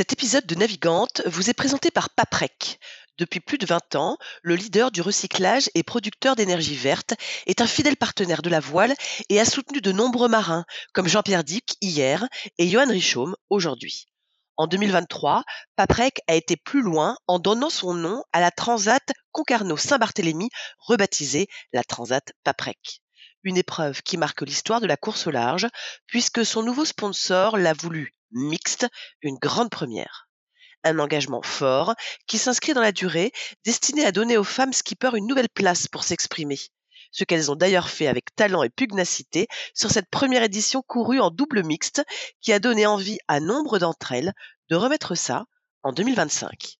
Cet épisode de Navigante vous est présenté par Paprec. Depuis plus de 20 ans, le leader du recyclage et producteur d'énergie verte est un fidèle partenaire de la voile et a soutenu de nombreux marins, comme Jean-Pierre Dick hier et Johan Richaume aujourd'hui. En 2023, Paprec a été plus loin en donnant son nom à la Transat Concarneau-Saint-Barthélemy, rebaptisée la Transat Paprec. Une épreuve qui marque l'histoire de la course au large, puisque son nouveau sponsor l'a voulu mixte, une grande première. Un engagement fort qui s'inscrit dans la durée, destiné à donner aux femmes skippers une nouvelle place pour s'exprimer. Ce qu'elles ont d'ailleurs fait avec talent et pugnacité sur cette première édition courue en double mixte qui a donné envie à nombre d'entre elles de remettre ça en 2025.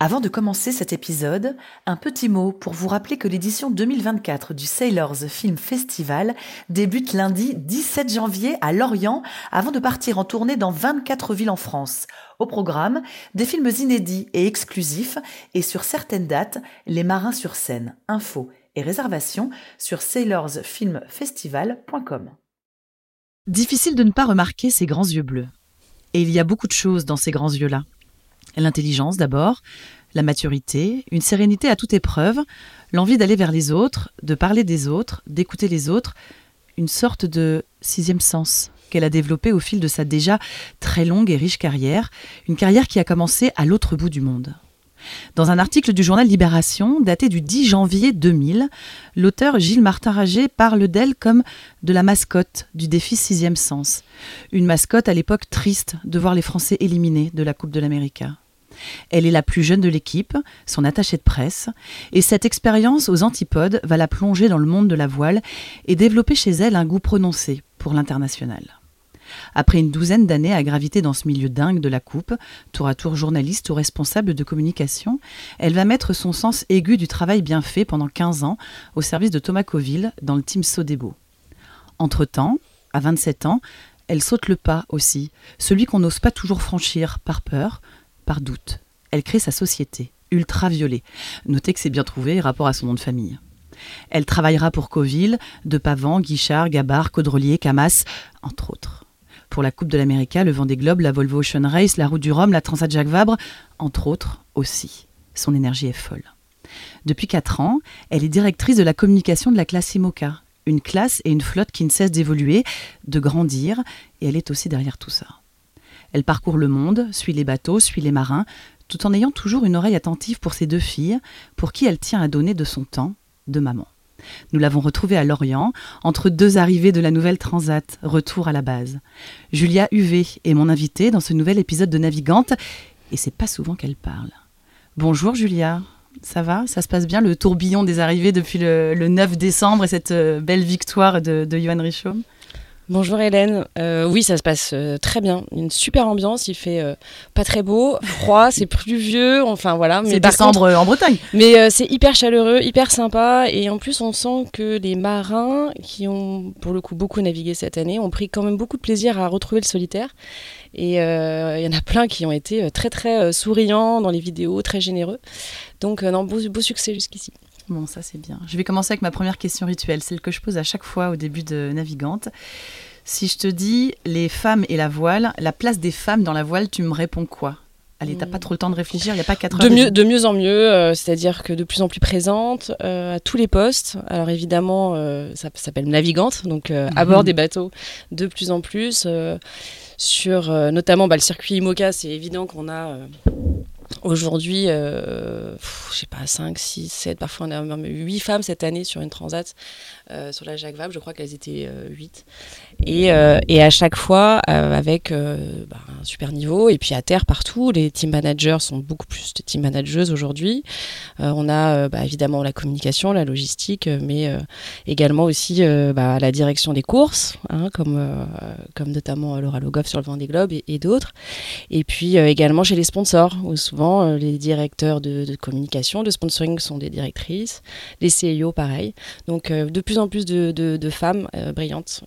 Avant de commencer cet épisode, un petit mot pour vous rappeler que l'édition 2024 du Sailors Film Festival débute lundi 17 janvier à Lorient avant de partir en tournée dans 24 villes en France. Au programme, des films inédits et exclusifs et sur certaines dates, les marins sur scène. Infos et réservations sur sailorsfilmfestival.com. Difficile de ne pas remarquer ces grands yeux bleus. Et il y a beaucoup de choses dans ces grands yeux-là. L'intelligence d'abord, la maturité, une sérénité à toute épreuve, l'envie d'aller vers les autres, de parler des autres, d'écouter les autres, une sorte de sixième sens qu'elle a développé au fil de sa déjà très longue et riche carrière, une carrière qui a commencé à l'autre bout du monde. Dans un article du journal Libération, daté du 10 janvier 2000, l'auteur Gilles Martin Rager parle d'elle comme de la mascotte du défi Sixième Sens. Une mascotte à l'époque triste de voir les Français éliminés de la Coupe de l'Amérique. Elle est la plus jeune de l'équipe, son attachée de presse, et cette expérience aux antipodes va la plonger dans le monde de la voile et développer chez elle un goût prononcé pour l'international. Après une douzaine d'années à graviter dans ce milieu dingue de la coupe, tour à tour journaliste ou responsable de communication, elle va mettre son sens aigu du travail bien fait pendant 15 ans au service de Thomas Coville dans le team Sodebo. Entre-temps, à 27 ans, elle saute le pas aussi, celui qu'on n'ose pas toujours franchir par peur, par doute. Elle crée sa société, Ultraviolet. Notez que c'est bien trouvé rapport à son nom de famille. Elle travaillera pour Coville, De Pavant, Guichard, Gabard, Caudrelier, Camas, entre autres. Pour la Coupe de l'Amérique, le Vendée Globe, la Volvo Ocean Race, la Route du Rhum, la Transat Jacques Vabre, entre autres aussi. Son énergie est folle. Depuis 4 ans, elle est directrice de la communication de la classe IMOCA, une classe et une flotte qui ne cessent d'évoluer, de grandir, et elle est aussi derrière tout ça. Elle parcourt le monde, suit les bateaux, suit les marins, tout en ayant toujours une oreille attentive pour ses deux filles, pour qui elle tient à donner de son temps, de maman. Nous l'avons retrouvée à Lorient, entre deux arrivées de la nouvelle Transat, retour à la base. Julia UV est mon invitée dans ce nouvel épisode de Navigante, et c'est pas souvent qu'elle parle. Bonjour Julia, ça va? Ça se passe bien le tourbillon des arrivées depuis le, 9 décembre et cette euh, belle victoire de, Johan Richaume Bonjour Hélène. Euh, oui, ça se passe euh, très bien. Une super ambiance. Il fait euh, pas très beau, froid, c'est pluvieux. Enfin voilà. C'est décembre en Bretagne. Mais c'est hyper chaleureux, hyper sympa. Et en plus, on sent que les marins qui ont pour le coup beaucoup navigué cette année ont pris quand même beaucoup de plaisir à retrouver le solitaire. Et il y en a plein qui ont été très très souriants dans les vidéos, très généreux. Donc non, beau, beau succès jusqu'ici. Bon, ça c'est bien. Je vais commencer avec ma première question rituelle, celle que je pose à chaque fois au début de Navigante. Si je te dis les femmes et la voile, la place des femmes dans la voile, tu me réponds quoi? Allez, t'as pas trop le temps de réfléchir, il n'y a pas quatre de heures. mieux, de mieux en mieux, euh, c'est-à-dire que de plus en plus présente euh, à tous les postes. Alors évidemment, euh, ça s'appelle navigante, donc à Mhm. bord des bateaux de plus en plus. sur notamment bah, le circuit IMOCA, c'est évident qu'on a aujourd'hui, euh, je sais pas, 5, 6, 7, parfois on a même 8 femmes cette année sur une transat, euh, sur la Jacques Vabre, je crois qu'elles étaient 8. Et, euh, et à chaque fois, euh, avec euh, bah, un super niveau, et puis à terre partout, les team managers sont beaucoup plus de team managers aujourd'hui. Euh, on a euh, bah, évidemment la communication, la logistique, euh, mais également aussi bah, la direction des courses, hein, comme, comme notamment Laura Logoff sur le Vendée Globe et, et d'autres. Et puis également chez les sponsors, où souvent les directeurs de, de communication, de sponsoring sont des directrices, les CIO pareil. Donc de plus en plus de, de- de femmes brillantes.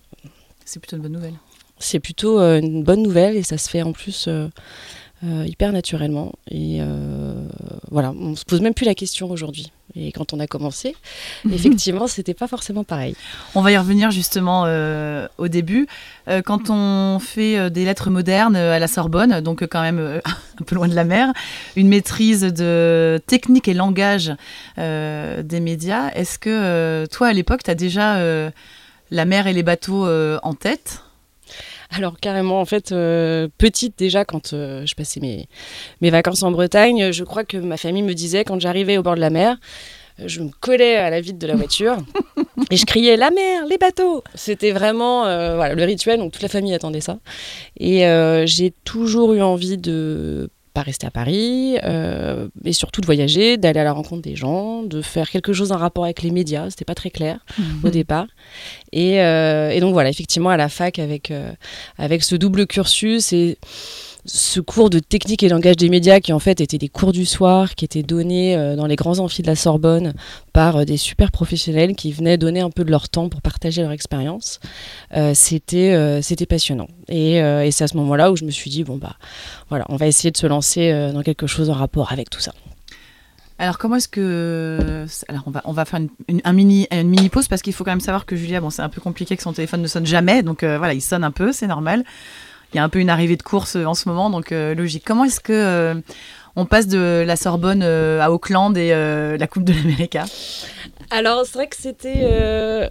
C'est plutôt une bonne nouvelle. C'est plutôt euh, une bonne nouvelle et ça se fait en plus euh, euh, hyper naturellement. Et euh, voilà, on se pose même plus la question aujourd'hui. Et quand on a commencé, effectivement, c'était pas forcément pareil. On va y revenir justement euh, au début. Euh, quand on fait euh, des lettres modernes à la Sorbonne, donc euh, quand même euh, un peu loin de la mer, une maîtrise de technique et langage euh, des médias, est-ce que euh, toi à l'époque, tu as déjà euh, la mer et les bateaux euh, en tête Alors carrément, en fait, euh, petite déjà, quand euh, je passais mes, mes vacances en Bretagne, je crois que ma famille me disait, quand j'arrivais au bord de la mer, je me collais à la vitre de la voiture et je criais la mer, les bateaux. C'était vraiment euh, voilà, le rituel, donc toute la famille attendait ça. Et j'ai toujours eu envie de pas rester à Paris, euh, mais surtout de voyager, d'aller à la rencontre des gens, de faire quelque chose en rapport avec les médias. C'était pas très clair au départ. Et, euh, et donc voilà, effectivement, à la fac, avec, euh, avec ce double cursus et ce cours de technique et langage des médias qui en fait étaient des cours du soir qui étaient donnés euh, dans les grands amphis de la Sorbonne par euh, des super professionnels qui venaient donner un peu de leur temps pour partager leur expérience. Euh, c'était passionnant. Et, c'est à ce moment-là où je me suis dit bon bah voilà, on va essayer de se lancer dans quelque chose en rapport avec tout ça. Alors comment est-ce que alors on va on va faire une, une- un mini une mini pause parce qu'il faut quand même savoir que Julia bon c'est un peu compliqué que son téléphone ne sonne jamais donc voilà il sonne un peu c'est normal il y a un peu une arrivée de course euh, en ce moment donc euh, logique comment est-ce que euh, on passe de la Sorbonne à Auckland et la Coupe de l'Amérique Alors, c'est vrai que c'était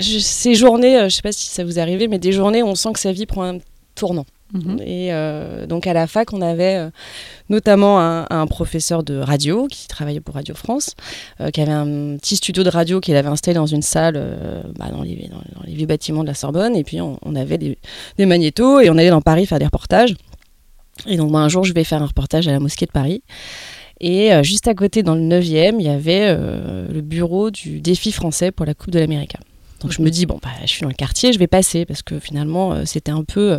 ces journées, je sais pas si ça vous est arrivé, mais des journées où on sent que sa vie prend un tournant. Mhm. Et euh, donc à la fac, on avait euh, notamment un, professeur de radio qui travaillait pour Radio France, euh, qui avait un petit studio de radio qu'il avait installé dans une salle bah, dans, les, vieux bâtiments de la Sorbonne. Et puis on, avait des, des magnétos et on allait dans Paris faire des reportages. Et donc moi, un jour, je vais faire un reportage à la mosquée de Paris. Et juste à côté, dans le 9e, il y avait le bureau du défi français pour la Coupe de l'Amérique. Donc je me dis bon bah je suis dans le quartier, je vais passer parce que finalement euh, c'était un peu euh,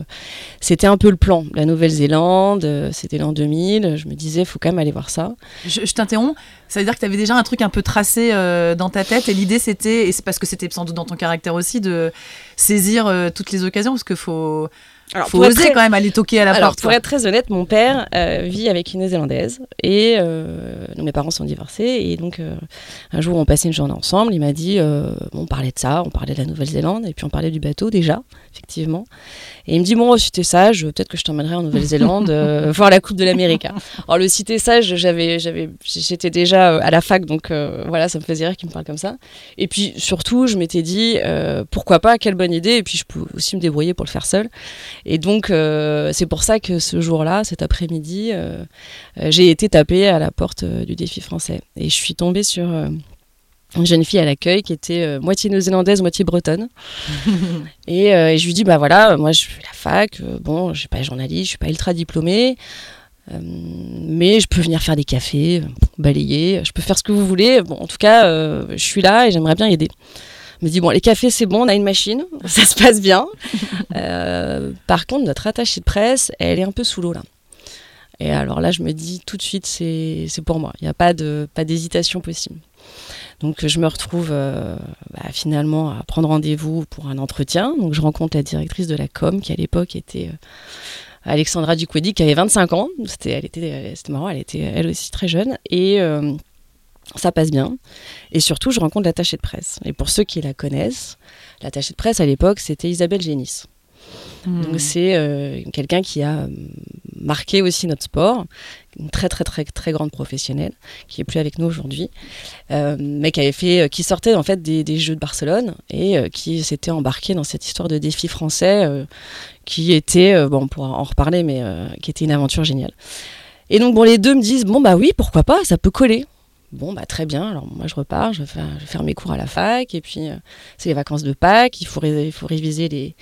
c'était un peu le plan. La Nouvelle-Zélande, euh, c'était l'an 2000, je me disais faut quand même aller voir ça. je, je t'interromps ça veut dire que tu avais déjà un truc un peu tracé euh, dans ta tête et l'idée c'était et c'est parce que c'était sans doute dans ton caractère aussi de saisir euh, toutes les occasions parce qu'il faut Alors faut oser très- quand même aller toquer à la Alors, porte pour quoi. être très honnête, mon père euh, vit avec une néo-zélandaise et euh, donc mes parents sont divorcés et donc euh, un jour on passait une journée ensemble, il m'a dit on parlait de ça, on parlait de la Nouvelle-Zélande et puis on parlait du bateau déjà effectivement et il me dit bon si t'es sage peut-être que je t'emmènerai en Nouvelle-Zélande euh, voir la Coupe de l'Amérique. Alors le cité sage j'avais j'avais j'étais déjà euh, à la fac donc euh, voilà ça me faisait rire qu'il me parle comme ça et puis surtout je m'étais dit euh, pourquoi pas quelle bonne idée et puis je peux aussi me débrouiller pour le faire seul et donc, c'est pour ça que ce jour-là, cet après-midi, j'ai été tapée à la porte du défi français. Et je suis tombée sur une jeune fille à l'accueil qui était euh, moitié néo-zélandaise, moitié bretonne. et, euh, et je lui dis, bah voilà, moi je fais la fac, euh, bon, je suis pas journaliste, je suis pas ultra diplômée. mais je peux venir faire des cafés, balayer, je peux faire ce que vous voulez. Bon, en tout cas, je suis là et j'aimerais bien aider. Elle me dit bon, les cafés c'est bon, on a une machine, ça se passe bien. Par contre, notre attachée de presse, elle est un peu sous l'eau là. Et alors là, je me dis tout de suite, c'est pour moi. Il n'y a pas de pas d'hésitation possible. Donc je me retrouve euh, bah, finalement à prendre rendez-vous pour un entretien. Donc je rencontre la directrice de la com qui à l'époque était euh, Alexandra Duquedi qui avait 25 ans. C'était elle était elle- c'était marrant, elle était elle aussi très jeune et euh, ça passe bien. Et surtout, je rencontre l'attachée de presse. Et pour ceux qui la connaissent, l'attachée de presse à l'époque, c'était Isabelle Génis. Hmm. Donc c'est euh, quelqu'un qui a euh, marqué aussi notre sport. Une très très très très grande professionnelle qui est plus avec nous aujourd'hui, mais qui avait fait, qui sortait en fait des, Jeux de Barcelone et qui s'était embarqué dans cette histoire de défi français qui était, bon, on en reparler, mais qui était une aventure géniale. Et donc bon, les deux me disent bon bah oui, pourquoi pas, ça peut coller. Bon, bah très bien. Alors moi, je repars, je vais faire, mes cours à la fac, et puis euh, c'est les vacances de Pâques. Il faut, il faut réviser les,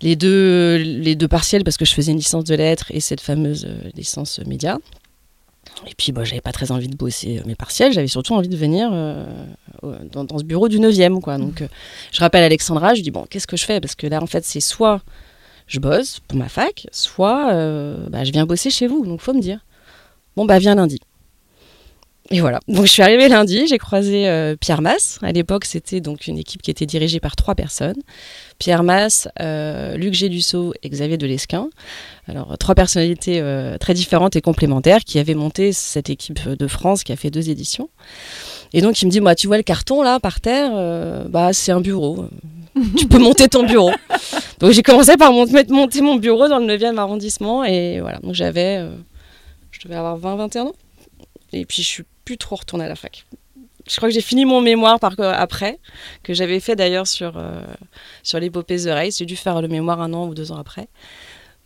les, deux, les deux partiels parce que je faisais une licence de lettres et cette fameuse euh, licence média. Et puis, bah, j'avais pas très envie de bosser euh, mes partiels, j'avais surtout envie de venir dans, dans, ce bureau du 9e. Quoi. Donc, je rappelle Alexandra, je dis bon, qu'est-ce que je fais? Parce que là, en fait, c'est soit je bosse pour ma fac, soit bah, je viens bosser chez vous. Donc, faut me dire. Bon, bah, viens lundi. Et voilà. Donc je suis arrivée lundi, j'ai croisé euh, Pierre Masse. À l'époque, c'était donc une équipe qui était dirigée par trois personnes. Pierre Masse, euh, Luc Gédusseau et Xavier Delesquin. Alors trois personnalités euh, très différentes et complémentaires qui avaient monté cette équipe de France qui a fait deux éditions. Et donc il me dit, moi, tu vois le carton là par terre, bah c'est un bureau. tu peux monter ton bureau. Donc j'ai commencé par monter, monter mon bureau dans le 9e arrondissement et voilà. Donc j'avais, je devais avoir 20-21 ans. Et puis je suis trop retourner à la fac. Je crois que j'ai fini mon mémoire par, après, que j'avais fait d'ailleurs sur, euh, sur l'épopée The Race. J'ai dû faire le mémoire un an ou deux ans après.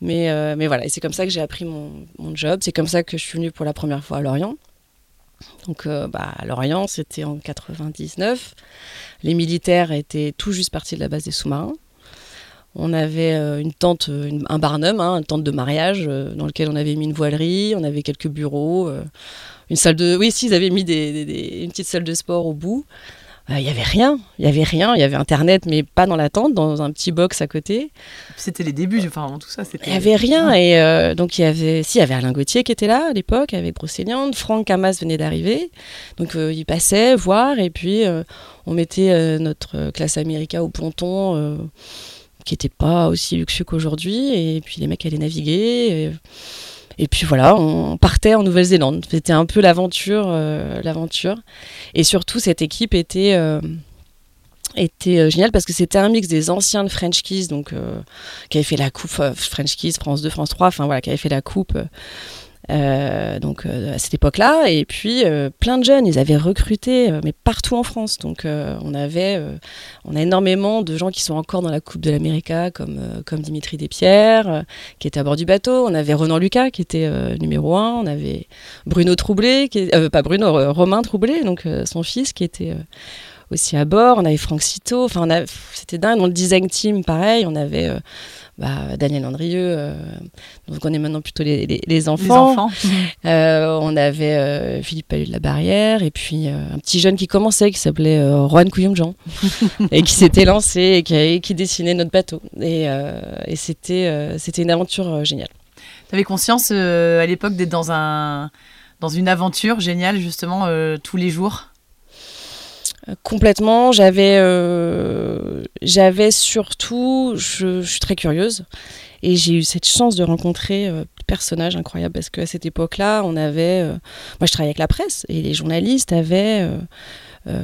Mais, euh, mais voilà, et c'est comme ça que j'ai appris mon, mon job. C'est comme ça que je suis venue pour la première fois à Lorient. Donc euh, bah, à Lorient, c'était en 99. Les militaires étaient tout juste partis de la base des sous-marins. On avait une tente, un barnum, hein, une tente de mariage, dans lequel on avait mis une voilerie, on avait quelques bureaux une salle de. Oui, si, ils avaient mis des, une petite salle de sport au bout. Euh, il n'y avait rien, il y avait rien, il y avait internet mais pas dans la tente, dans un petit box à côté. C'était les débuts, enfin tout ça. Il n'y avait rien et euh, donc il y avait, si il y avait Alain Gauthier qui était là à l'époque avec Brocéliande, Franck Hamas venait d'arriver, donc euh, il passait voir et puis on mettait notre classe America au ponton qui n'était pas aussi luxueux qu'aujourd'hui et puis les mecs allaient naviguer. Et puis voilà, on partait en Nouvelle-Zélande. C'était un peu l'aventure, euh, l'aventure. Et surtout, cette équipe était euh, était euh, géniale parce que c'était un mix des anciens de French Kiss, donc qui avaient fait la coupe French Kiss, France 2, France 3, enfin voilà, qui avaient fait la coupe euh, donc euh, à cette époque-là, et puis euh, plein de jeunes, ils avaient recruté, mais partout en France. Donc on avait, on a énormément de gens qui sont encore dans la Coupe de l'América, comme comme Dimitri Despierres, qui était à bord du bateau. On avait Renan Lucas, qui était numéro un. On avait Bruno Troublé, qui pas Bruno, Romain Troublé, donc son fils, qui était aussi à bord. On avait Franck Cito. Enfin, c'était dingue. Dans le design team, pareil, on avait bah, Daniel Andrieux, euh, donc on est maintenant plutôt les, les, enfants. Euh, on avait euh, Philippe Palu de la Barrière, et puis un petit jeune qui commençait, qui s'appelait Juan Couillon-Jean, et qui s'était lancé et qui, qui, dessinait notre bateau. Et, et c'était c'était une aventure géniale. Tu avais conscience à l'époque d'être dans, un, dans une aventure géniale, justement, tous les jours? Complètement. J'avais, euh, j'avais surtout, je, suis très curieuse et j'ai eu cette chance de rencontrer euh, des personnages incroyables parce qu'à cette époque-là, on avait, euh, moi je travaillais avec la presse et les journalistes avaient,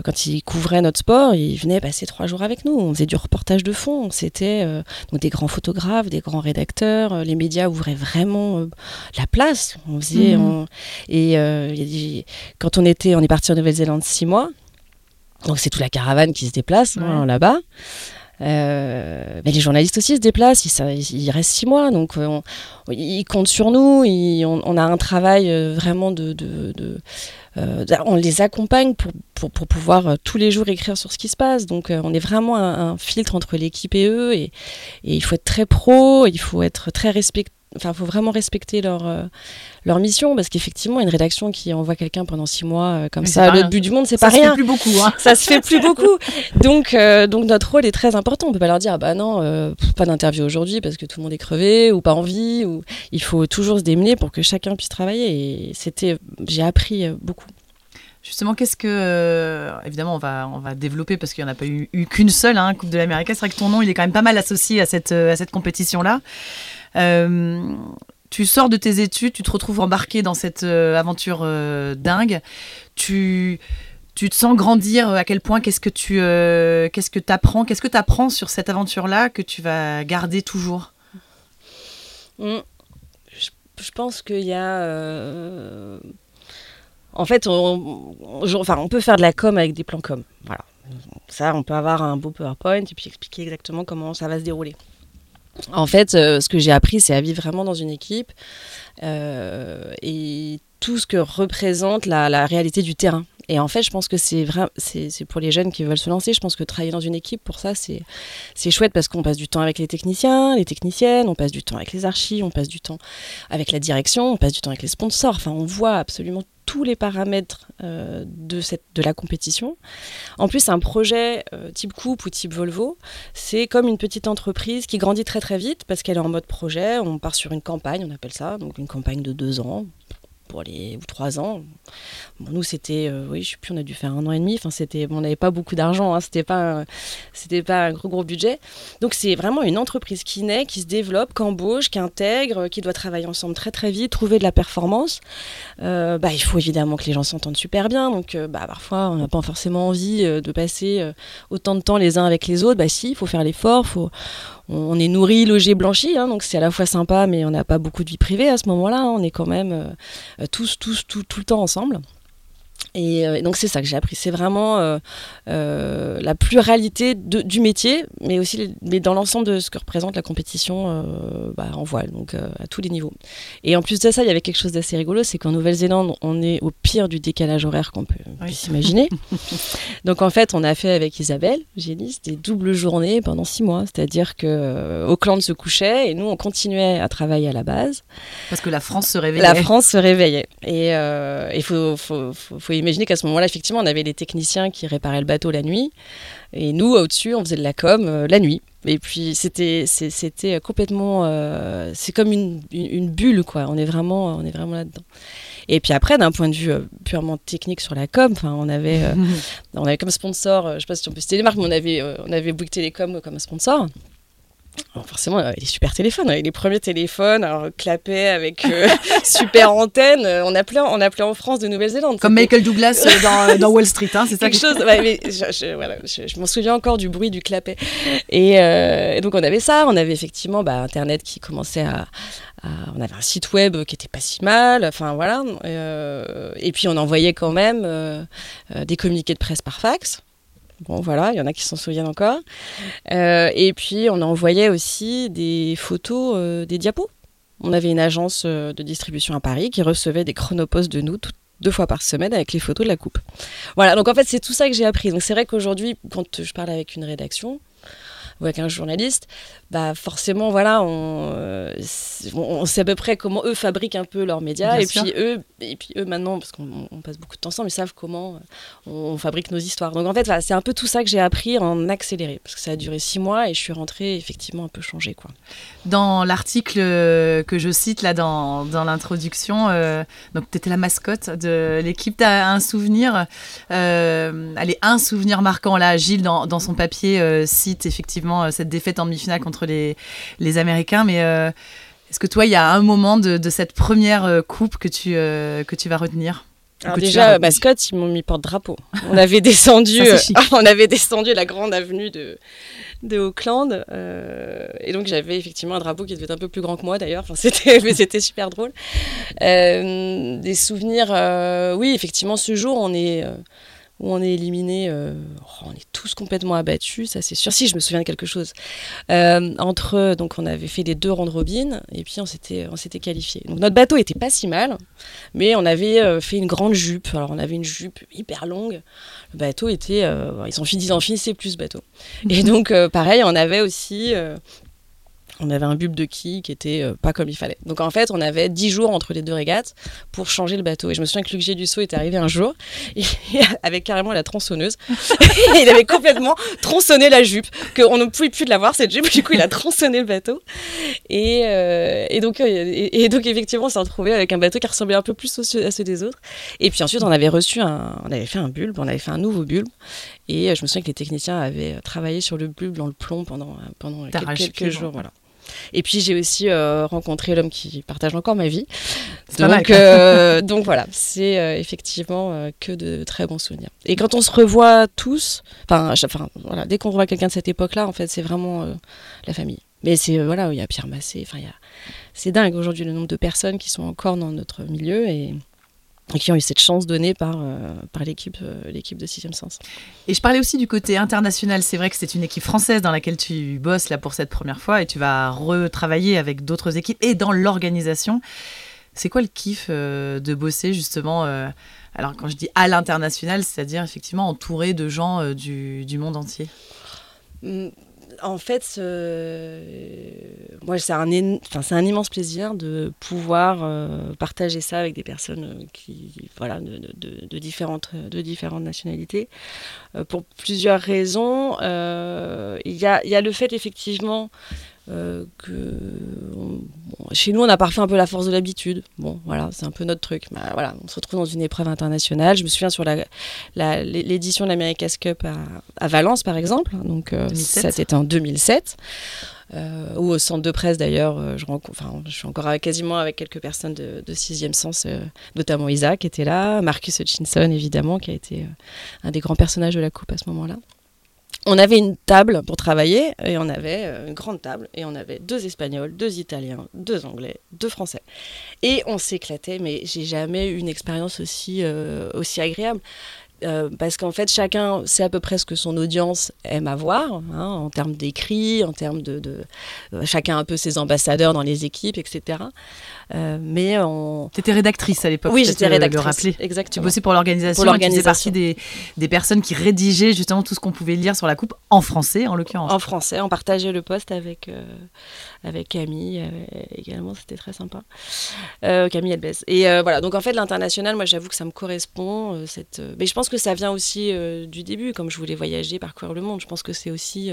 quand ils couvraient notre sport, ils venaient passer trois jours avec nous. On faisait du reportage de fond. C'était donc des grands photographes, des grands rédacteurs. les médias ouvraient vraiment la place. On faisait, mmh. et quand on était, on est parti en Nouvelle-Zélande six mois. Donc c'est toute la caravane qui se déplace hein, là-bas. Euh, mais les journalistes aussi se déplacent, ils, restent six mois, donc euh, ils comptent sur nous, on, a un travail euh, vraiment de... on les accompagne pour, pour, pouvoir tous les jours écrire sur ce qui se passe, donc on est vraiment un, filtre entre l'équipe et eux, et, et, il faut être très pro, il faut être très respectueux Enfin, faut vraiment respecter leur, euh, leur mission parce qu'effectivement, une rédaction qui envoie quelqu'un pendant six mois euh, comme ça, le but du monde, c'est pas rien. Ça se fait plus beaucoup. Hein. Ça se fait plus beaucoup. Donc, euh, donc notre rôle est très important. On peut pas leur dire ah bah non, pas d'interview aujourd'hui parce que tout le monde est crevé ou pas envie. Ou il faut toujours se démener pour que chacun puisse travailler. Et c'était, j'ai appris beaucoup. Justement, qu'est-ce que. évidemment, on va, on va développer parce qu'il n'y en a pas eu, qu'une seule, hein, Coupe de l'Amérique. C'est vrai que ton nom, il est quand même pas mal associé à cette, à cette compétition-là. Euh, tu sors de tes études, tu te retrouves embarqué dans cette euh, aventure euh, dingue. Tu, tu te sens grandir à quel point? Qu'est-ce que tu qu'est-ce que apprends Qu'est-ce que tu apprends sur cette aventure-là que tu vas garder toujours? Mmh. je pense qu'il y a. En fait, on, on- enfin, on peut faire de la com avec des plans com. Voilà. Ça, on peut avoir un beau PowerPoint et puis expliquer exactement comment ça va se dérouler. En fait, euh, ce que j'ai appris, c'est à vivre vraiment dans une équipe euh, et tout ce que représente la, la réalité du terrain. Et en fait, je pense que c'est vrai, c'est pour les jeunes qui veulent se lancer. Je pense que travailler dans une équipe, pour ça, c'est c'est chouette parce qu'on passe du temps avec les techniciens, les techniciennes, on passe du temps avec les archis, on passe du temps avec la direction, on passe du temps avec les sponsors. Enfin, on voit absolument tous les paramètres euh, de, cette, de la compétition. En plus, un projet euh, type coupe ou type Volvo, c'est comme une petite entreprise qui grandit très très vite parce qu'elle est en mode projet. On part sur une campagne, on appelle ça, donc une campagne de deux ans pour les ou trois ans. Bon, nous, c'était, euh, oui, je sais plus, on a dû faire un an et demi. C'était, on n'avait pas beaucoup d'argent, hein, c'était pas, un- gros gros budget. Donc, c'est vraiment une entreprise qui naît, qui se développe, qui embauche, qui intègre, qui doit travailler ensemble très très vite, trouver de la performance. Euh, bah, il faut évidemment que les gens s'entendent super bien. Donc, euh, bah, parfois, on n'a pas forcément envie de passer autant de temps les uns avec les autres. Bah, si, il faut faire l'effort. Faut... On est nourri, logé, blanchi. hein, donc, c'est à la fois sympa, mais on n'a pas beaucoup de vie privée à ce moment-là. hein. on est quand même tous, tous, tout, tout le temps ensemble. Et, euh, et donc c'est ça que j'ai appris, c'est vraiment euh, euh, la pluralité de- du métier, mais aussi mais dans l'ensemble de ce que représente la compétition euh, bah, en voile, donc à tous les niveaux. Et en plus de ça, il y avait quelque chose d'assez rigolo, c'est qu'en Nouvelle-Zélande, on est au pire du décalage horaire qu'on peut Oui. s'imaginer. donc en fait, on a fait avec Isabelle, Gélis, des doubles journées pendant six mois, c'est-à-dire que Auckland se couchait et nous on continuait à travailler à la base. Parce que la France se réveillait. La France se réveillait. Et il faut, faut, faut- faut imaginer qu'à ce moment-là, effectivement, on avait les techniciens qui réparaient le bateau la nuit. Et nous, au-dessus, on faisait de la com euh, la nuit. Et puis, c'était c'était complètement. euh, c'est comme une, une, une bulle, quoi. On est vraiment, on est vraiment là-dedans. Et puis après, d'un point de vue euh, purement technique sur la com, on avait, on avait comme sponsor, je sais pas si on peut citer les marques, mais on avait, on avait Bouygues Télécom comme sponsor. Forcément, euh, les super téléphones, on avait les premiers téléphones, alors clapet avec euh, super antenne. euh, On appelait, on appelait en France de Nouvelle-Zélande. Comme Michael Douglas dans, dans Wall Street, hein, c'est ça quelque que chose. ouais, mais je, je- voilà, je, je m'en souviens encore du bruit du clapet. Et, euh, et donc on avait ça, on avait effectivement bah, Internet qui commençait à, à- on avait un site web qui était pas si mal. Enfin voilà. Euh, et puis on envoyait quand même des communiqués de presse par fax. Bon voilà, il y en a qui s'en souviennent encore. Euh, et puis on envoyait aussi des photos, euh, des diapos. On avait une agence euh, de distribution à Paris qui recevait des chronopostes de nous deux fois par semaine avec les photos de la coupe. Voilà, donc en fait c'est tout ça que j'ai appris. Donc c'est vrai qu'aujourd'hui, quand je parle avec une rédaction ou avec un journaliste, bah forcément voilà, on, euh, on sait à peu près comment eux fabriquent un peu leurs médias Bien et sûr. puis eux et puis eux maintenant parce qu'on on passe beaucoup de temps ensemble, ils savent comment euh, on fabrique nos histoires. Donc en fait voilà, c'est un peu tout ça que j'ai appris en accéléré parce que ça a duré six mois et je suis rentrée effectivement un peu changée quoi. Dans l'article euh, que je cite là dans, dans l'introduction, euh, donc tu étais la mascotte de l'équipe. Tu as un souvenir, euh, allez, un souvenir marquant là. Gilles, dans, dans son papier, euh, cite effectivement euh, cette défaite en demi-finale contre les, les Américains. Mais euh, est-ce que toi, il y a un moment de, de cette première euh, coupe que tu, euh, que tu vas retenir? Alors déjà, mascotte, ils m'ont mis porte-drapeau. On avait descendu, Ça, on avait descendu la grande avenue de, de Auckland, euh, et donc j'avais effectivement un drapeau qui devait être un peu plus grand que moi d'ailleurs. Enfin, c'était, mais c'était super drôle. Euh, des souvenirs, euh, oui, effectivement, ce jour, on est où on est éliminé, euh, oh, on est tous complètement abattus, ça c'est sûr. Si, je me souviens de quelque chose. Euh, entre, donc on avait fait les deux round robin, et puis on s'était, on s'était qualifié. Donc notre bateau était pas si mal, mais on avait euh, fait une grande jupe. Alors on avait une jupe hyper longue. Le bateau était, euh, ils ont fini, ils en finissaient plus ce bateau. Et donc pareil, on avait aussi, on avait un bulbe de quille qui était euh, pas comme il fallait. Donc en fait, on avait 10 jours entre les deux régates pour changer le bateau. Et je me souviens que Luc Dussault était arrivé un jour et, avec carrément la tronçonneuse. il avait complètement tronçonné la jupe, qu'on ne pouvait plus de la voir cette jupe. Du coup, il a tronçonné le bateau. Et, euh, et donc, euh, et, et donc effectivement, on s'est retrouvé avec un bateau qui ressemblait un peu plus à ceux des autres. Et puis ensuite, on avait reçu un, on avait fait un bulbe, on avait fait un nouveau bulbe. Et je me souviens que les techniciens avaient travaillé sur le bulbe dans le plomb pendant, pendant quelques, jours. Voilà. Et puis j'ai aussi euh, rencontré l'homme qui partage encore ma vie. Mal, Donc, euh, donc voilà, c'est euh, effectivement que de très bons souvenirs. Et quand on se revoit tous, enfin, voilà, dès qu'on revoit quelqu'un de cette époque-là, en fait, c'est vraiment la famille. Mais c'est voilà, il y a Pierre Massé, enfin, c'est dingue aujourd'hui le nombre de personnes qui sont encore dans notre milieu et, qui ont eu cette chance donnée par, par l'équipe, l'équipe de Sixième Sens. Et je parlais aussi du côté international. C'est vrai que c'est une équipe française dans laquelle tu bosses là pour cette première fois et tu vas retravailler avec d'autres équipes et dans l'organisation. C'est quoi le kiff de bosser justement alors quand je dis à l'international, c'est-à-dire effectivement entouré de gens euh, du, monde entier? Mmh, en fait, moi, c'est un, immense plaisir de pouvoir euh, partager ça avec des personnes euh, qui, voilà, de, différentes, de différentes nationalités. pour plusieurs raisons. Il y, a, le fait, effectivement, euh, que chez nous on a parfois un peu la force de l'habitude. Bon, voilà, c'est un peu notre truc. Mais voilà, on se retrouve dans une épreuve internationale. Je me souviens sur l'édition de l'America's Cup à, Valence par exemple. Donc euh, ça c'était en 2007. Euh, ou au centre de presse d'ailleurs, je, enfin, je suis encore quasiment avec quelques personnes de, de sixième sens, notamment Isaac qui était là, Marcus Hutchinson évidemment, qui a été un des grands personnages de la coupe à ce moment-là on avait une table pour travailler et on avait euh, une grande table et on avait deux Espagnols, deux Italiens, deux Anglais, deux Français. Et on s'éclatait, mais j'ai jamais eu une expérience aussi, euh, aussi agréable. Euh, parce qu'en fait, chacun sait à peu près ce que son audience aime avoir, hein, en termes d'écrit, en termes de, chacun un peu ses ambassadeurs dans les équipes, etc. Euh, mais on... Tu étais rédactrice à l'époque. Oui, j'étais rédactrice. Exactement. Tu bossais pour l'organisation. Pour l'organisation. Tu partie des, des, personnes qui rédigeaient justement tout ce qu'on pouvait lire sur la coupe en français, en l'occurrence. En français, on partageait le poste avec, euh, avec Camille euh, également, c'était très sympa. Camille Elbez. Et voilà, donc en fait, l'international, moi j'avoue que ça me correspond. cette, mais je pense que ça vient aussi du début, comme je voulais voyager, parcourir le monde. Je pense que c'est aussi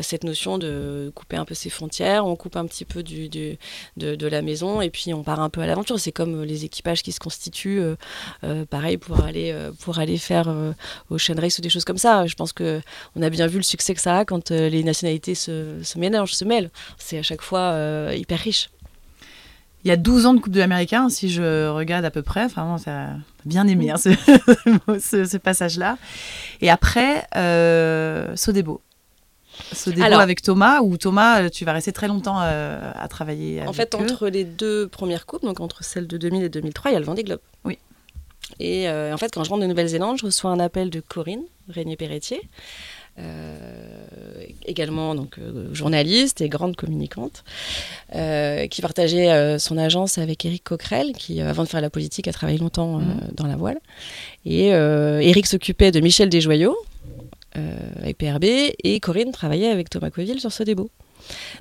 cette notion de couper un peu ses frontières, on coupe un petit peu du, du de, de la maison et puis on part un peu à l'aventure. C'est comme euh, les équipages qui se constituent, euh, euh, pareil, pour aller, pour aller faire au Ocean Race ou des choses comme ça. Je pense qu'on a bien vu le succès que ça a quand les nationalités se, se, mêlent. C'est à chaque fois hyper riche. Il y a 12 ans de Coupe de l'Américain, si je regarde à peu près. Enfin, ça bien aimé hein, ce, ce, passage-là. Et après, Sodebo. Ce débat avec Thomas, ou Thomas, euh, tu vas rester très longtemps euh, à travailler En fait, entre les deux premières coupes, donc entre celle de 2000 et 2003, il y a le Vendée Globe. Oui. Et euh, en fait, quand je rentre de Nouvelle-Zélande, je reçois un appel de Corinne Régnier-Perretier, également donc journaliste et grande communicante, qui partageait son agence avec Eric Coquerel, qui avant de faire la politique a travaillé longtemps mhm. dans la voile. Et Eric s'occupait de Michel Desjoyaux, avec PRB et Corinne travaillait avec Thomas Coville sur ce débat.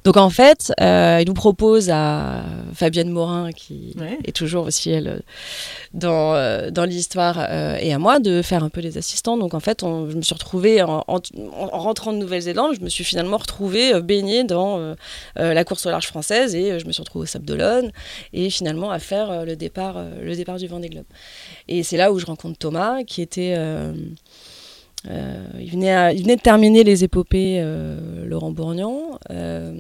Donc en fait, euh, il nous propose à Fabienne Morin, qui est toujours aussi elle dans, euh, dans l'histoire, et à moi de faire un peu les assistants. Donc en fait, on, je me suis retrouvée en, rentrant de Nouvelle-Zélande, je me suis finalement retrouvée baignée dans la course au large française et je me suis retrouvée au Sable d'Olonne et finalement à faire le départ, le départ du Vendée Globe. Et c'est là où je rencontre Thomas, qui était euh, il, venait il, venait de terminer les épopées euh, Laurent Bourgnon. Euh,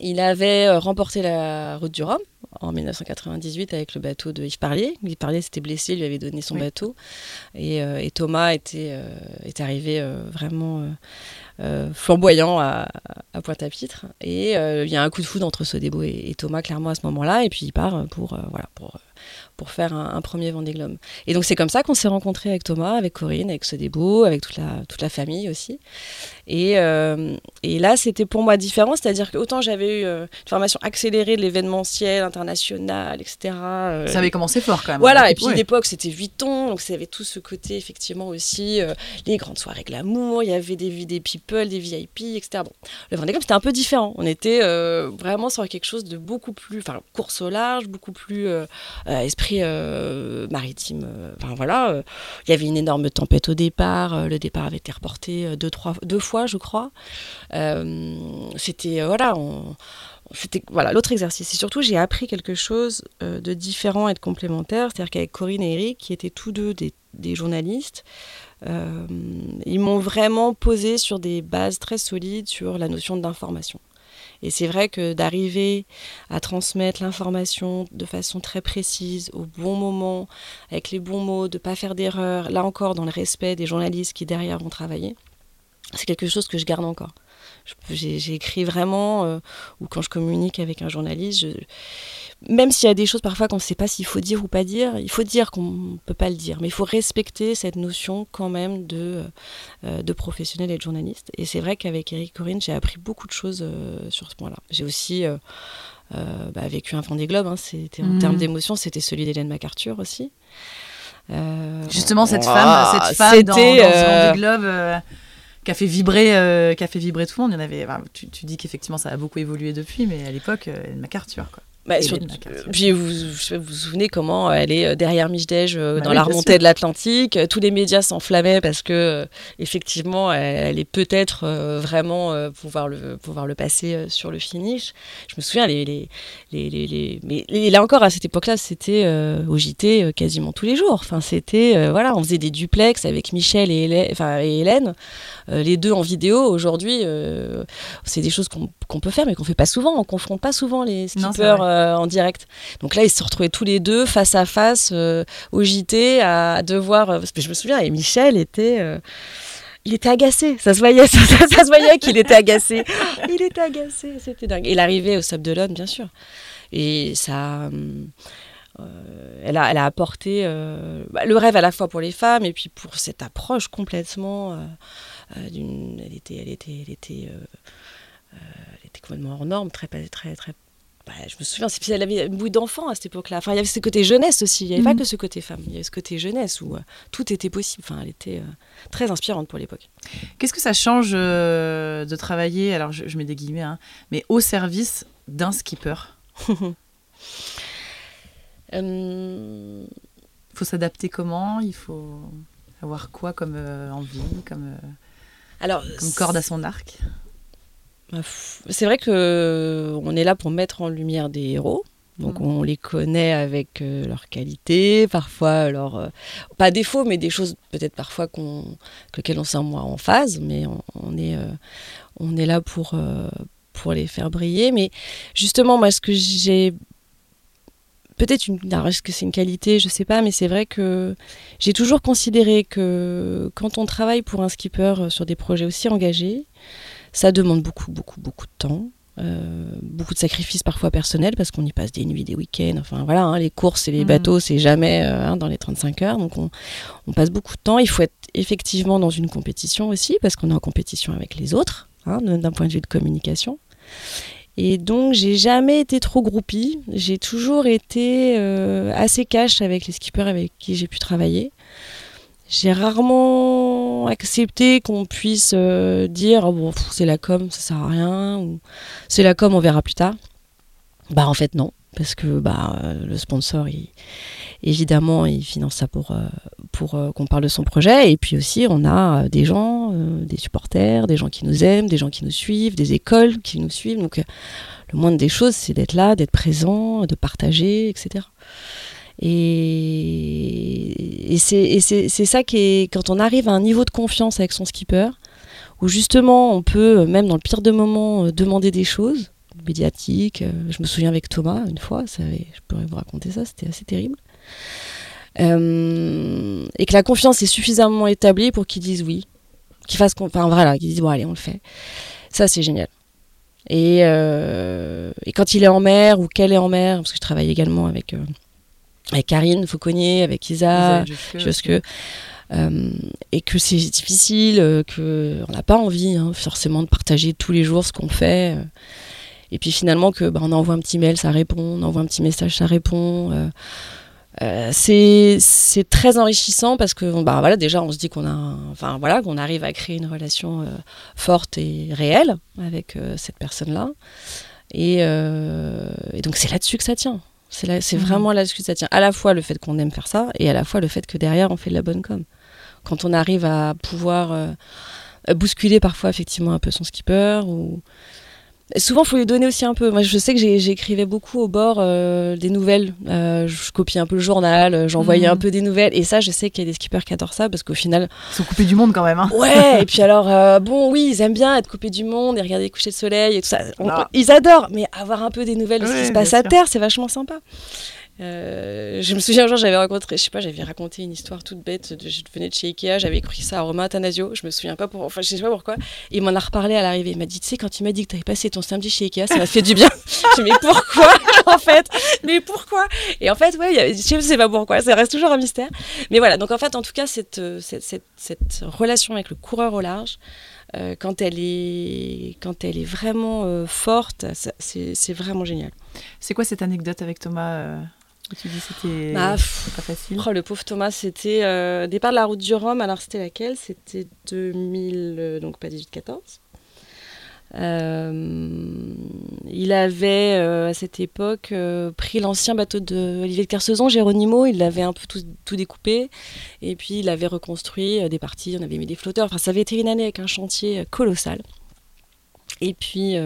il avait remporté la route du Rhum en 1998 avec le bateau de Yves Parlier. Yves Parlier s'était blessé, lui avait donné son bateau. Et, Thomas était, est arrivé vraiment flamboyant à, Pointe-à-Pitre. Et il y a un coup de foudre entre Sodebo et, et Thomas, clairement, à ce moment-là. Et puis il part pour, voilà, pour pour faire un, premier Vendée Globe. Et donc c'est comme ça qu'on s'est rencontrés avec Thomas, avec Corinne, avec Sodebo, avec toute la, toute la famille aussi. Et, euh, et là, c'était pour moi différent, c'est-à-dire que autant j'avais eu euh, une formation accélérée de l'événementiel international, etc. Euh, ça avait commencé fort quand même. Voilà, et puis à l'époque c'était 8 ans, donc ça avait tout ce côté effectivement aussi, les grandes soirées glamour, il y avait des, des people, des VIP, etc. Bon, le Vendée Globe c'était un peu différent, on était vraiment sur quelque chose de beaucoup plus, enfin course au large, beaucoup plus esprit maritime. Enfin voilà, il y avait une énorme tempête au départ. le départ avait été reporté deux, trois, deux fois, je crois. C'était voilà. c'était voilà l'autre exercice. Et surtout, j'ai appris quelque chose de différent et de complémentaire. C'est-à-dire qu'avec Corinne et Eric, qui étaient tous deux des, des journalistes, ils m'ont vraiment posé sur des bases très solides sur la notion d'information. Et c'est vrai que d'arriver à transmettre l'information de façon très précise, au bon moment, avec les bons mots, de ne pas faire d'erreur, là encore dans le respect des journalistes qui derrière vont travailler, c'est quelque chose que je garde encore. J'ai écrit vraiment, euh, ou quand je communique avec un journaliste, je, même s'il y a des choses parfois qu'on ne sait pas s'il faut dire ou pas dire, il faut dire qu'on ne peut pas le dire, mais il faut respecter cette notion quand même de, euh, de professionnel et de journaliste. Et c'est vrai qu'avec Eric Corinne, j'ai appris beaucoup de choses euh, sur ce point-là. J'ai aussi euh, bah, vécu un Vendée Globe, hein, c'était, en mmh. termes d'émotion, c'était celui d'Hélène MacArthur aussi. Justement, cette femme, cette femme dans, dans ce Vendée Globe qui a fait vibrer, qui a fait vibrer tout le monde. Y en avait. tu, tu, dis qu'effectivement, ça a beaucoup évolué depuis, mais à l'époque, MacArthur, quoi. Bah, puis vous, vous vous souvenez comment elle est euh, derrière Michdej euh, bah dans la remontée de l'Atlantique. Tous les médias s'enflammaient parce que euh, effectivement elle, est peut-être vraiment pouvoir le pouvoir le passer sur le finish. Je me souviens les les, les, les, mais là encore à cette époque-là c'était au JT quasiment tous les jours. Enfin c'était voilà on faisait des duplex avec Michel et Hélène, enfin, et Hélène les deux en vidéo. Aujourd'hui c'est des choses qu'on peut faire mais qu'on fait pas souvent. On confronte pas souvent les skippers euh, en direct. Donc là, ils se retrouvaient tous les deux face à face euh, au JT à devoir. Euh, parce que je me souviens, et Michel était il était agacé, ça se voyait, ça, se voyait qu'il était agacé. Il était agacé, c'était dingue. Il arrivait au Sub de bien sûr. Et ça, elle, a, elle a apporté bah, le rêve à la fois pour les femmes et puis pour cette approche complètement d'une. Elle était, elle était, elle était, elle était complètement hors norme, très, très, très bah, je me souviens, elle avait une bouille d'enfant à cette époque-là. Enfin, il y avait ce côté jeunesse aussi. Il n'y avait pas mhm. que ce côté femme. Il y avait ce côté jeunesse où euh, tout était possible. Enfin, elle était euh, très inspirante pour l'époque. Qu'est-ce que ça change euh, de travailler, alors je, mets des guillemets, hein, mais au service d'un skipper? Il faut s'adapter comment? Il faut avoir quoi comme envie, comme, alors, comme corde à son arc? C'est vrai que euh, on est là pour mettre en lumière des héros. Donc mm. on les connaît avec euh, leurs qualités, parfois leurs euh, pas défauts, mais des choses peut-être parfois qu'on que lesquelles on sent moins en phase, mais on, est on est là pour pour les faire briller. Mais justement, moi, ce que j'ai peut-être une est-ce que c'est une qualité, je sais pas, mais c'est vrai que j'ai toujours considéré que quand on travaille pour un skipper sur des projets aussi engagés, ça demande beaucoup, beaucoup, beaucoup de temps. Euh, beaucoup de sacrifices parfois personnels parce qu'on y passe des nuits, des week-ends. Enfin voilà, hein, les courses et les mm. bateaux, c'est jamais euh, hein, dans les 35 heures. Donc on, passe beaucoup de temps. Il faut être effectivement dans une compétition aussi parce qu'on est en compétition avec les autres hein, d'un point de vue de communication. Et donc j'ai jamais été trop groupie. J'ai toujours été euh, assez cash avec les skippers avec qui j'ai pu travailler. J'ai rarement accepté qu'on puisse euh, dire oh bon c'est la com ça sert à rien ou c'est la com on verra plus tard. Bah en fait non parce que bah euh, le sponsor évidemment il finance ça pour euh, pour qu'on parle de son projet et puis aussi on a des gens des supporters des gens qui nous aiment des gens qui nous suivent des écoles qui nous suivent donc le moindre des choses c'est d'être là d'être présent de partager etc. Et, c'est ça qui est, quand on arrive à un niveau de confiance avec son skipper, où justement on peut, même dans le pire de moments, euh, demander des choses médiatiques. Euh, je me souviens avec Thomas, une fois, je pourrais vous raconter ça, c'était assez terrible. Euh, et que la confiance est suffisamment établie pour qu'ils disent oui, qu'ils fassent, enfin voilà, qu'ils disent bon allez on le fait. Ça c'est génial. Et, quand il est en mer ou qu'elle est en mer, parce que je travaille également avec avec Karine Fauconnier, avec Isa, jusque, euh, et que c'est difficile, euh, que on n'a pas envie hein, forcément de partager tous les jours ce qu'on fait. Euh. et puis finalement que bah, on envoie un petit mail, ça répond, on envoie un petit message, ça répond. Euh, c'est très enrichissant parce que bah, voilà, déjà on se dit qu'on a enfin voilà qu'on arrive à créer une relation forte et réelle avec cette personne là et, et donc c'est là-dessus que ça tient c'est mhm. vraiment là-dessus que ça tient. À la fois le fait qu'on aime faire ça et à la fois le fait que derrière on fait de la bonne com. Quand on arrive à pouvoir euh, bousculer parfois effectivement un peu son skipper ou Souvent, il faut lui donner aussi un peu. Moi, je sais que j'écrivais beaucoup au bord euh, des nouvelles. Euh, je copiais un peu le journal, euh, j'envoyais un mhm. peu des nouvelles. Et ça, je sais qu'il y a des skippers qui adorent ça parce qu'au final. Ils sont coupés du monde quand même. Hein. Ouais, et puis alors, bon, oui, ils aiment bien être coupés du monde et regarder les coucher de soleil et tout ça. ils adorent, mais avoir un peu des nouvelles de ce qui se passe à terre, c'est vachement sympa. Euh, je me souviens un jour, j'avais rencontré, je sais pas, j'avais raconté une histoire toute bête. Je venais de chez Ikea, j'avais écrit ça à Romain Athanasio. Je me souviens pas pour, enfin, je sais pas pourquoi. Il m'en a reparlé à l'arrivée. Il m'a dit, tu sais, quand il m'a dit que tu avais passé ton samedi chez Ikea, ça m'a fait du bien. je me mais pourquoi, en fait? Mais pourquoi? Et en fait, ouais, je sais pas pourquoi. Ça reste toujours un mystère. Mais voilà. Donc en fait, en tout cas, cette, cette relation avec le coureur au large. Euh, quand, elle est, vraiment euh, forte, c'est vraiment génial. C'est quoi cette anecdote avec Thomas tu dis c'était bah, pas facile. Oh, le pauvre Thomas, c'était euh, départ de la route du Rhum. Alors c'était laquelle? C'était 2000, euh, donc pas 18-14. Euh, il avait à cette époque pris l'ancien bateau de Olivier de Kersauzon, Géronimo, il l'avait un peu tout, tout, découpé et puis il avait reconstruit des parties, on avait mis des flotteurs, enfin ça avait été une année avec un chantier colossal. Et puis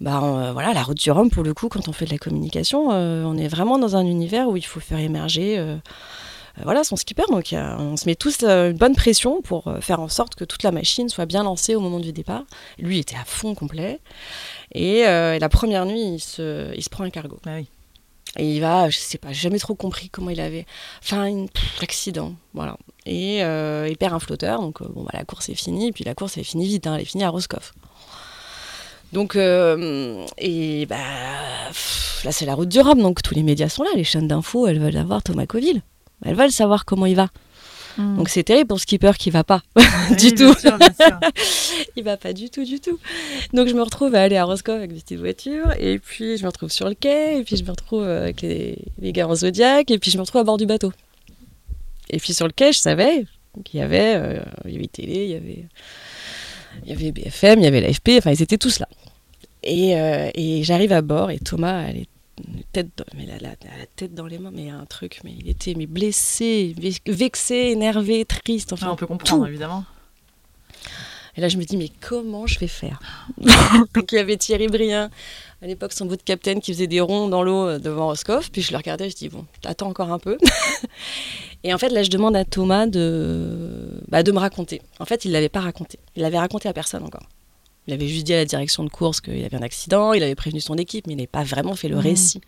bah, euh, voilà, la route du Rhum, pour le coup, quand on fait de la communication, euh, on est vraiment dans un univers où il faut faire émerger euh, voilà, son skipper. Donc on se met tous une bonne pression pour faire en sorte que toute la machine soit bien lancée au moment du départ. Lui, il était à fond complet. Et, la première nuit, il se, il se prend un cargo. Ah oui. Et il va, je sais pas, j'ai jamais trop compris comment il avait. Enfin, un accident, voilà. Et il perd un flotteur, donc bon, bah, la course est finie. Et puis la course, elle est finie vite, hein, elle est finie à Roscoff. Donc, euh, et bah, là, c'est la route du Rhum, donc tous les médias sont là, les chaînes d'infos, elles veulent avoir Thomas Coville. Elles veulent savoir comment il va. Hmm. Donc c'est terrible pour skipper qui va pas du tout. il va pas du tout, du tout. Donc je me retrouve à aller à Roscoe avec des petites voitures, et puis je me retrouve sur le quai, et puis je me retrouve avec les, gars en Zodiac, et puis je me retrouve à bord du bateau. Et puis sur le quai, je savais qu'il y avait, euh, il y avait télé, il y avait il y avait BFM, il y avait l'AFP, enfin ils étaient tous là. Et, euh, et j'arrive à bord et Thomas, elle est tête dans, mais la, la, tête dans les mains, mais un truc, mais il était mais blessé, vexé, énervé, triste. Enfin, on peut comprendre évidemment. Et là, je me dis, mais comment je vais faire? Donc, il y avait Thierry Brien, à l'époque, son bout de capitaine, qui faisait des ronds dans l'eau euh, devant Roscoff. Puis je le regardais, je dis, bon, t'attends encore un peu. Et en fait, là, je demande à Thomas de, bah, de me raconter. En fait, il ne l'avait pas raconté. Il l'avait raconté à personne encore. Il avait juste dit à la direction de course qu'il avait un accident, il avait prévenu son équipe, mais il n'avait pas vraiment fait le mmh. récit.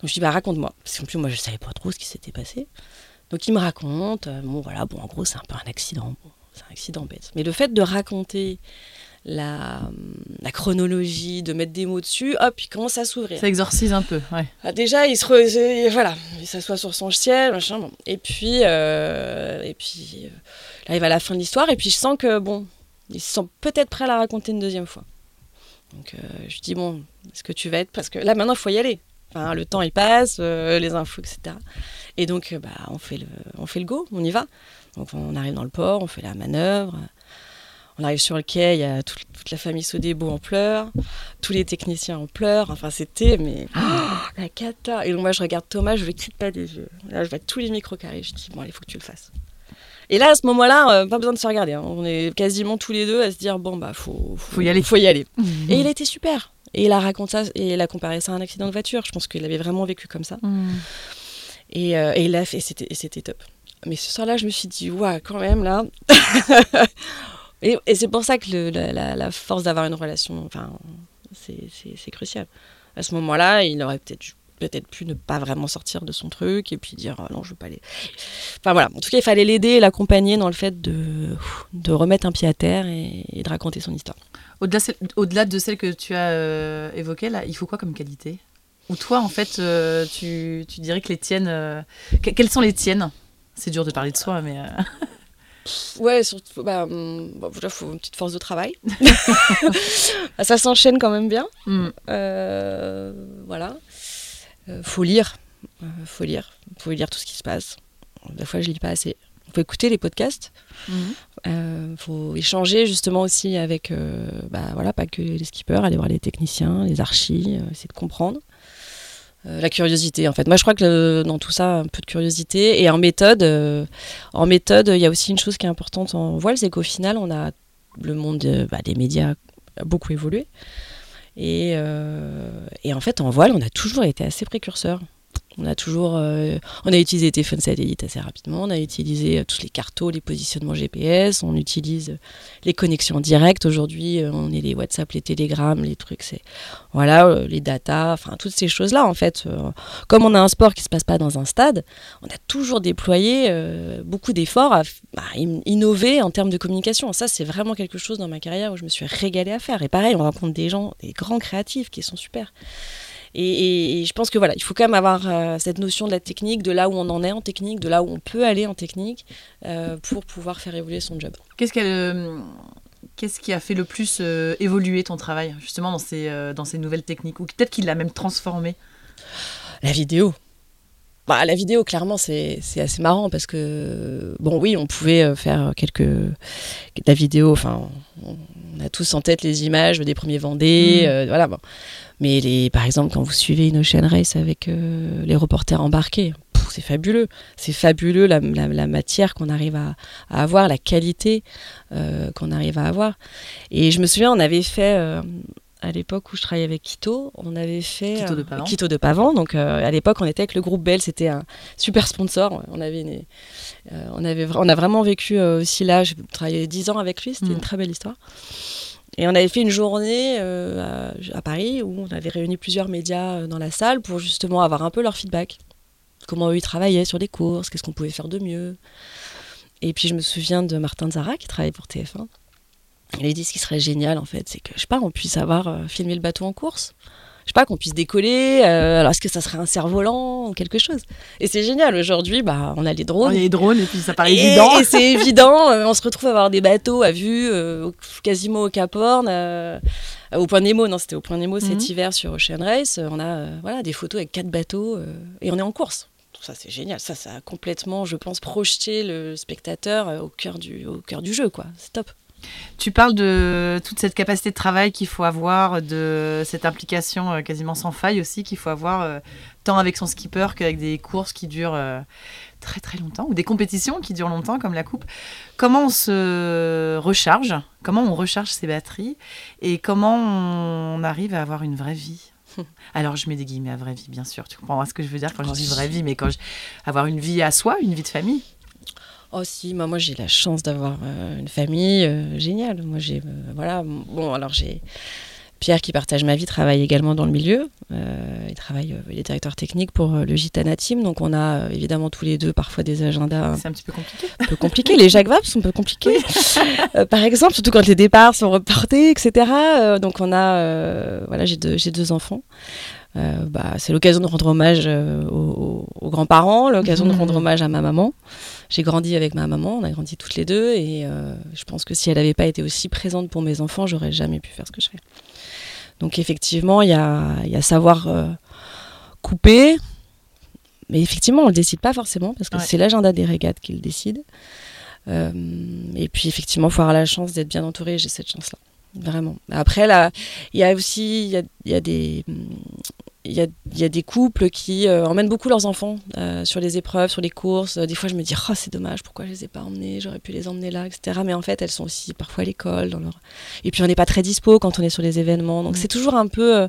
Donc je dis, bah raconte-moi. Parce qu'en plus, moi, je ne savais pas trop ce qui s'était passé. Donc il me raconte, euh, bon voilà, bon en gros, c'est un peu un accident. c'est un accident bête. Mais le fait de raconter la, la, chronologie, de mettre des mots dessus, hop, il commence à s'ouvrir. Ça exorcise un peu, ouais. Ah, déjà, il se voilà, il s'assoit sur son ciel, machin, bon. Et puis, euh, et puis, euh, là, il va à la fin de l'histoire, et puis je sens que, bon, il se sent peut-être prêt à la raconter une deuxième fois. Donc, euh, je dis, bon, est-ce que tu vas être... Parce que là, maintenant, il faut y aller. Enfin, le temps, il passe, les infos, etc. Et donc, bah, on, fait le, on fait le go, on y va. Donc, on arrive dans le port, on fait la manœuvre. On arrive sur le quai, il y a toute, la famille Sodebo en pleurs, tous les techniciens en pleurs. Enfin, c'était, mais la cata. Et donc, moi, je regarde Thomas, je ne le quitte pas des yeux. Là, je vois tous les micros carrés. Je dis, bon, il faut que tu le fasses. Et là, à ce moment-là, euh, pas besoin de se regarder. Hein. On est quasiment tous les deux à se dire, bon, bah, faut, faut, y aller. Faut y aller. Mhm. Et il était super. Et il a raconté ça, et il a comparé ça à un accident de voiture. Je pense qu'il avait vraiment vécu comme ça. Mhm. Et, euh, et, il a fait, c'était, c'était top. Mais ce soir-là, je me suis dit, ouais, quand même, là. Et, c'est pour ça que la, force d'avoir une relation, enfin, c'est crucial. À ce moment-là, il aurait peut-être peut-être pu ne pas vraiment sortir de son truc et puis dire ah non je veux pas aller enfin voilà en tout cas il fallait l'aider et l'accompagner dans le fait de, de remettre un pied à terre et, de raconter son histoire au-delà au de celle que tu as euh, évoquée là il faut quoi comme qualité? Ou toi en fait euh, tu, tu, dirais que les tiennes euh, quelles sont les tiennes? C'est dur de parler de soi mais Ouais, surtout, bah, hum, il faut une petite force de travail. Bah, ça s'enchaîne quand même bien. Mm. Euh, voilà. Euh, faut lire. Euh, faut lire. Faut lire tout ce qui se passe. Des fois, je lis pas assez. Faut écouter les podcasts. Il mm. euh, faut échanger justement aussi avec, bah, voilà, pas que les skippers, aller voir les techniciens, les archis, essayer de comprendre. La curiosité en fait. Moi je crois que dans tout ça, un peu de curiosité. Et en méthode, en méthode, il y a aussi une chose qui est importante en voile, c'est qu'au final, on a le monde bah, des médias a beaucoup évolué. Et, et, en fait, en voile, on a toujours été assez précurseurs. On a toujours, euh, on a utilisé les téléphones satellites assez rapidement. On a utilisé euh, tous les cartos, les positionnements GPS. On utilise euh, les connexions directes. Aujourd'hui, on est les WhatsApp, les Telegram, les trucs. C'est voilà, les data, enfin toutes ces choses-là en fait. comme on a un sport qui se passe pas dans un stade, on a toujours déployé beaucoup d'efforts à, à, innover en termes de communication. Ça, c'est vraiment quelque chose dans ma carrière où je me suis régalée à faire. Et pareil, on rencontre des gens, des grands créatifs qui sont super. Et, je pense que voilà, il faut quand même avoir euh, cette notion de la technique, de là où on en est en technique, de là où on peut aller en technique, euh, pour pouvoir faire évoluer son job. Qu'est-ce euh, Qu'est-ce qui a fait le plus évoluer ton travail, justement, dans ces, dans ces nouvelles techniques? Ou peut-être qu'il l'a même transformé? La vidéo. Bah, la vidéo, clairement, c'est assez marrant parce que, bon, oui, on pouvait faire quelques. La vidéo, enfin, on a tous en tête les images des premiers Vendées, mmh. voilà, bon. Mais les, par exemple, quand vous suivez une Ocean Race avec euh, les reporters embarqués, c'est fabuleux. C'est fabuleux la, matière qu'on arrive à, avoir, la qualité euh, qu'on arrive à avoir. Et je me souviens, on avait fait, euh, à l'époque où je travaillais avec Quito, on avait fait Quito de Pavan. Quito de Pavan. Donc à l'époque, on était avec le groupe Bell, c'était un super sponsor. On avait, on avait, on a vraiment vécu aussi là. J'ai travaillé 10 ans avec lui. C'était une mm. très belle histoire. Et on avait fait une journée euh, à, Paris où on avait réuni plusieurs médias euh, dans la salle pour justement avoir un peu leur feedback. Comment eux ils travaillaient sur les courses, qu'est-ce qu'on pouvait faire de mieux. Et puis je me souviens de Martin Zara qui travaillait pour TF1. Il a dit ce qui serait génial en fait, c'est que je sais pas, on puisse avoir euh, filmé le bateau en course je sais pas, qu'on puisse décoller. Euh, alors, est-ce que ça serait un cerf-volant ou quelque chose? Et c'est génial. Aujourd'hui, bah, on a les drones. On a les drones et puis ça paraît évident. Et c'est évident. Euh, on se retrouve à avoir des bateaux à vue euh, quasiment au Cap Horn. au point Nemo, non, c'était au point Nemo cet mhm. hiver sur Ocean Race. On a voilà, des photos avec quatre bateaux et on est en course. Ça, c'est génial. Ça, ça a complètement, je pense, projeté le spectateur au cœur du, au cœur du jeu. quoi. C'est top. Tu parles de toute cette capacité de travail qu'il faut avoir, de cette implication euh, quasiment sans faille aussi qu'il faut avoir, euh, tant avec son skipper qu'avec des courses qui durent euh, très très longtemps, ou des compétitions qui durent longtemps comme la coupe. Comment on se recharge? Comment on recharge ses batteries? Et comment on arrive à avoir une vraie vie? Alors, je mets des guillemets à vraie vie, bien sûr. Tu comprends ce que je veux dire quand je dis vraie vie, mais quand je... avoir une vie à soi, une vie de famille. Oh si, moi, moi j'ai la chance d'avoir euh, une famille euh, géniale. Moi j'ai euh, voilà bon alors j'ai Pierre qui partage ma vie travaille également dans le milieu. il travaille, il est directeur technique pour le Gitana Team, donc on a évidemment tous les deux parfois des agendas. C'est un petit peu compliqué. Un peu compliqué. les Jacques Vaps sont un peu compliqués. par exemple, surtout quand les départs sont reportés, etc. donc on a voilà j'ai deux j'ai deux enfants. Euh, bah, c'est l'occasion de rendre hommage euh, aux, grands-parents, l'occasion de rendre mmh. hommage à ma maman. J'ai grandi avec ma maman, on a grandi toutes les deux, et euh, je pense que si elle n'avait pas été aussi présente pour mes enfants, j'aurais jamais pu faire ce que je fais. Donc effectivement, il y a, y a, savoir couper, mais effectivement, on le décide pas forcément parce que c'est l'agenda des régates qui le décide. et puis effectivement, il faut avoir la chance d'être bien entouré. J'ai cette chance-là, vraiment. Après, là, il y a aussi, il y a, y a des il y a, y a, des couples qui euh, emmènent beaucoup leurs enfants euh, sur les épreuves, sur les courses. Des fois, je me dis, oh, c'est dommage, pourquoi je les ai pas emmenés? J'aurais pu les emmener là, etc. Mais en fait, elles sont aussi parfois à l'école. Leur... Et puis, on n'est pas très dispo quand on est sur les événements. Donc, c'est toujours un peu. Euh,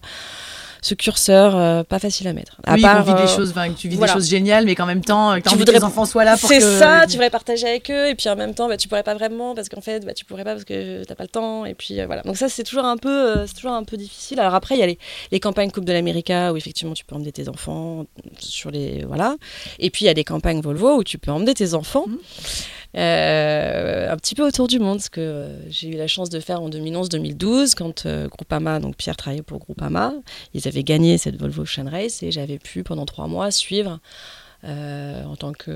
ce curseur euh, pas facile à mettre. À oui, part, des euh, choses, tu vis des choses géniales, mais qu'en même temps, tu voudrais que les enfants soient là pour C'est ça, tu voudrais partager avec eux, et puis en même temps, bah, tu pourrais pas vraiment parce qu'en fait, bah, tu pourrais pas parce que t'as pas le temps, et puis euh, voilà. Donc ça, c'est toujours un peu, c'est toujours un peu difficile. Alors après, il y a les, les, campagnes Coupe de l'Amérique où effectivement tu peux emmener tes enfants sur les voilà, et puis il y a des campagnes Volvo où tu peux emmener tes enfants. Mmh. Euh, un petit peu autour du monde, ce que euh, j'ai eu la chance de faire en 2011-2012, quand euh, Groupama, donc Pierre travaillait pour Groupama, ils avaient gagné cette Volvo Ocean Race et j'avais pu pendant trois mois suivre en, tant que,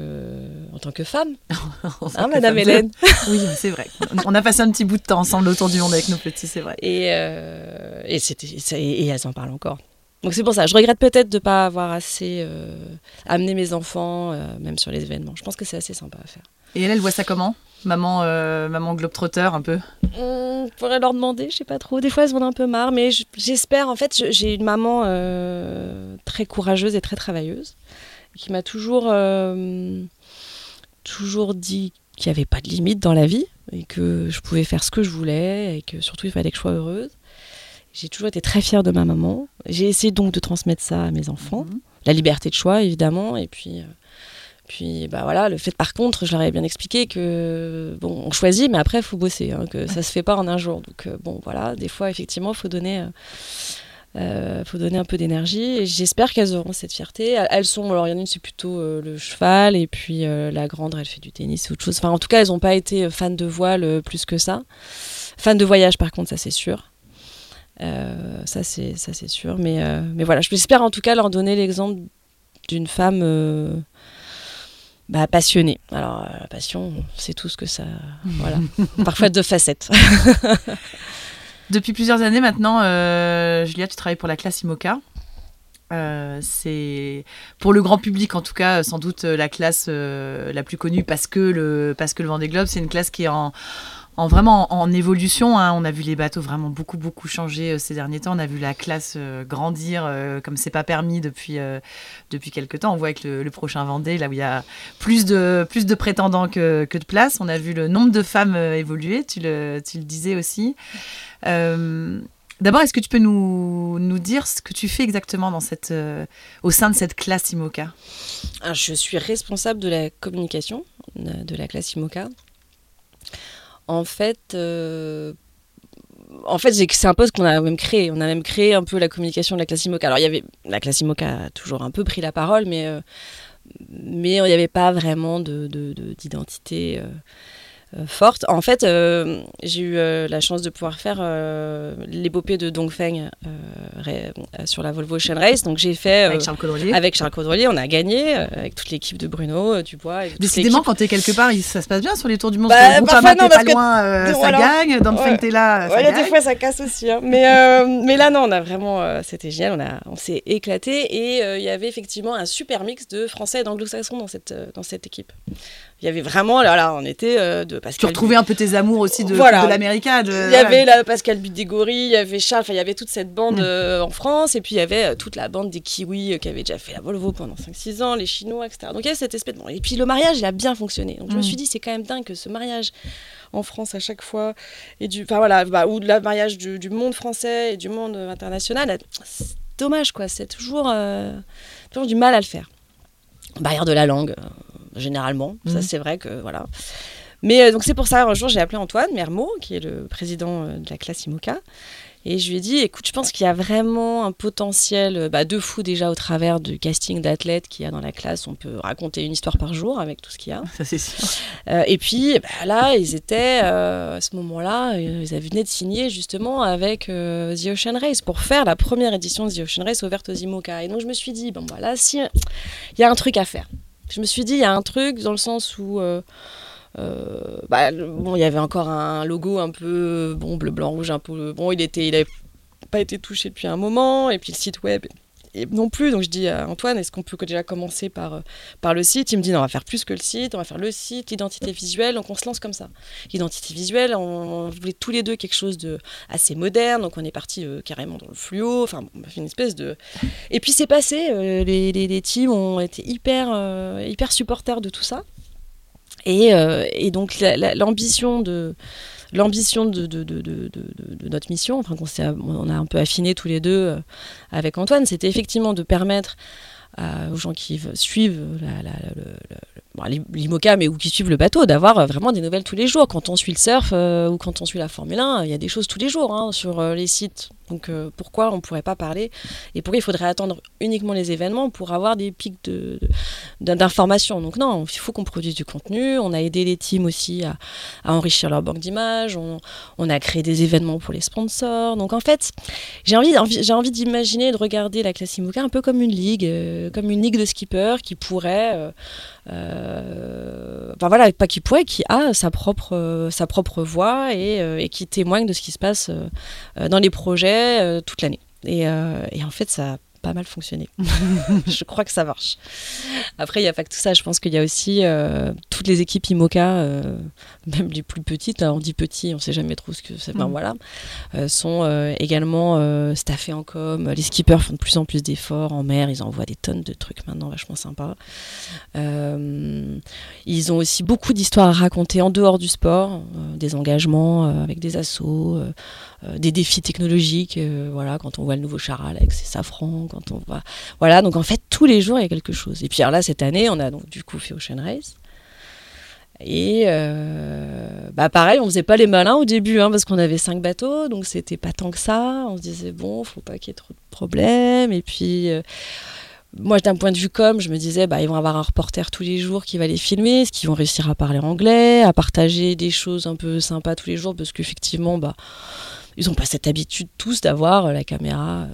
en tant que femme. hein, Madame Hélène Oui, c'est vrai. On a passé un petit bout de temps ensemble autour du monde avec nos petits, c'est vrai. Et, et, c'était, et elles en parlent encore. Donc c'est pour ça, je regrette peut-être de ne pas avoir assez amené mes enfants, même sur les événements. Je pense que c'est assez sympa à faire. Et elle, elle voit ça comment? Maman, euh, maman globetrotter un peu? On pourrait leur demander, je sais pas trop. Des fois, elles en ont un peu marre, mais j'espère. En fait, j'ai une maman euh, très courageuse et très travailleuse qui m'a toujours, euh, toujours dit qu'il n'y avait pas de limite dans la vie et que je pouvais faire ce que je voulais et que surtout il fallait que je sois heureuse. J'ai toujours été très fière de ma maman. J'ai essayé donc de transmettre ça à mes enfants. Mhm. la liberté de choix, évidemment, et puis. Puis bah voilà, le fait par contre, je leur ai bien expliqué que bon, on choisit, mais après il faut bosser, hein, que ça se fait pas en un jour. Donc bon voilà, des fois effectivement il faut donner euh, faut donner un peu d'énergie et j'espère qu'elles auront cette fierté. Elles sont, alors il y en a une c'est plutôt euh, le cheval et puis euh, la grande elle fait du tennis ou autre chose. Enfin en tout cas elles n'ont pas été fans de voile plus que ça. Fans de voyage par contre ça c'est sûr. ça c'est ça c'est sûr. Mais mais voilà j'espère en tout cas leur donner l'exemple d'une femme bah, passionnée. Alors la passion c'est tout ce que ça voilà parfois deux facettes. Depuis plusieurs années maintenant, euh, Julia, tu travailles pour la classe IMOCA. Euh, c'est pour le grand public en tout cas sans doute la classe euh, la plus connue parce que le parce que le Vendée Globe c'est une classe qui est en, en vraiment en, évolution. Hein. On a vu les bateaux vraiment beaucoup beaucoup changer ces derniers temps. On a vu la classe grandir comme c'est pas permis depuis depuis quelques temps. On voit avec le, prochain Vendée là où il y a plus de plus de prétendants que, que de places. On a vu le nombre de femmes évoluer. Tu le tu le disais aussi. Euh, d'abord, est-ce que tu peux nous, nous, dire ce que tu fais exactement dans cette, euh, au sein de cette classe IMOCA? Je suis responsable de la communication de la classe IMOCA. En fait, euh, en fait, c'est un poste qu'on a même créé. On a même créé un peu la communication de la classe IMOCA. Alors, il y avait la classe IMOCA a toujours un peu pris la parole, mais mais il n'y avait pas vraiment d'identité. De, de, euh, forte. En fait, euh, j'ai eu euh, la chance de pouvoir faire l'épopée de Dongfeng sur la Volvo Ocean Race. Donc j'ai fait avec Charles Caudrelier. Avec Charles Caudrelier, on a gagné avec toute l'équipe de Bruno, Dubois. Et Décidément, quand tu es quelque part, ça se passe bien sur les tours du monde. Bah, parfois, non, pas loin, ça gagne. Dongfeng, t'es là, ça gagne. Des fois, ça casse aussi. Hein. Mais, mais là, non, on a vraiment, c'était génial. On, a, on s'est éclaté et il y avait effectivement un super mix de français et d'anglo-saxons dans cette, dans cette équipe il y avait vraiment là, là on était euh, de Pascal. Tu retrouvais un peu tes amours aussi de, de l'américain. Il y avait la Pascal Budégori, il y avait Charles, il y avait toute cette bande mm. euh, en France, et puis il y avait euh, toute la bande des Kiwis qui avaient déjà fait la Volvo pendant 5-6 ans, les Chinois, etc. Donc il y avait cette espèce de. Et puis le mariage, il a bien fonctionné. Donc je me mm. suis dit, c'est quand même dingue que ce mariage en France à chaque fois, et du, enfin voilà, bah, ou le mariage du, monde français et du monde international, c'est dommage quoi, c'est toujours, toujours du mal à le faire. Barrière de la langue, généralement. Ça, mhm. c'est vrai que voilà. Mais euh, donc c'est pour ça, un jour, j'ai appelé Antoine Mermot, qui est le président euh, de la classe IMOCA. Et je lui ai dit, écoute, je pense qu'il y a vraiment un potentiel euh, bah, de fou déjà au travers du casting d'athlètes qu'il y a dans la classe. On peut raconter une histoire par jour avec tout ce qu'il y a. Ça, c'est sûr. et puis bah, là, ils étaient, à ce moment-là, ils venaient de signer justement avec The Ocean Race pour faire la première édition de The Ocean Race ouverte aux IMOCA. Et donc je me suis dit, bon, voilà, si, il y a un truc à faire. Je me suis dit, il y a un truc dans le sens où. Euh, euh, bah, il y avait encore un logo un peu bon bleu blanc rouge un peu bon il était il pas été touché depuis un moment et puis le site web non plus. Donc je dis à Antoine, est-ce qu'on peut déjà commencer par, euh, par le site? Il me dit, non, on va faire plus que le site, on va faire le site, l'identité visuelle. Donc on se lance comme ça. L'identité visuelle, on, voulait tous les deux quelque chose de assez moderne. Donc on est parti euh, carrément dans le fluo. Enfin, une espèce de. Et puis c'est passé. Euh, les, les, teams ont été hyper, hyper supporters de tout ça. Et, et donc l'ambition de l'ambition de, notre mission, enfin qu'on on a un peu affiné tous les deux euh, avec Antoine, c'était effectivement de permettre aux gens qui suivent l'IMOCA, mais ou qui suivent le bateau, d'avoir euh, vraiment des nouvelles tous les jours. Quand on suit le surf euh, ou quand on suit la Formule 1, il y a des choses tous les jours hein, sur les sites donc euh, pourquoi on ne pourrait pas parler Et pourquoi il faudrait attendre uniquement les événements pour avoir des pics d'informations Donc non, il faut qu'on produise du contenu. On a aidé les teams aussi à, enrichir leur banque d'images. On, a créé des événements pour les sponsors. Donc en fait, j'ai envie, j'ai envie d'imaginer de regarder la classe IMOCA un peu comme une ligue, euh, comme une ligue de skippers qui pourrait... Euh, enfin voilà, pas qui pourrait, qui a sa propre, sa propre voix et, et, qui témoigne de ce qui se passe dans les projets euh, toute l'année. Euh, et, en fait, ça pas mal fonctionné. je crois que ça marche. Après, il n'y a pas que tout ça. Je pense qu'il y a aussi euh, toutes les équipes IMOCA, même les plus petites, on dit petit, on ne sait jamais trop ce que c'est. Ben, mm. voilà, sont également staffées en com. Les skippers font de plus en plus d'efforts en mer. Ils envoient des tonnes de trucs maintenant vachement sympas. ils ont aussi beaucoup d'histoires à raconter en dehors du sport, des engagements avec des assos des défis technologiques. voilà, quand on voit le nouveau Charal avec ses safrans, quand on voit. Voilà, donc en fait, tous les jours, il y a quelque chose. Et puis alors là, cette année, on a donc du coup fait Ocean Race. Et bah pareil, on faisait pas les malins au début, hein, parce qu'on avait cinq bateaux, donc c'était pas tant que ça. On se disait bon, faut pas qu'il y ait trop de problèmes. Et puis moi, d'un point de vue com, je me disais, bah, ils vont avoir un reporter tous les jours qui va les filmer, est-ce qu'ils vont réussir à parler anglais, à partager des choses un peu sympas tous les jours, parce qu'effectivement, bah, ils n'ont pas cette habitude tous d'avoir la caméra euh,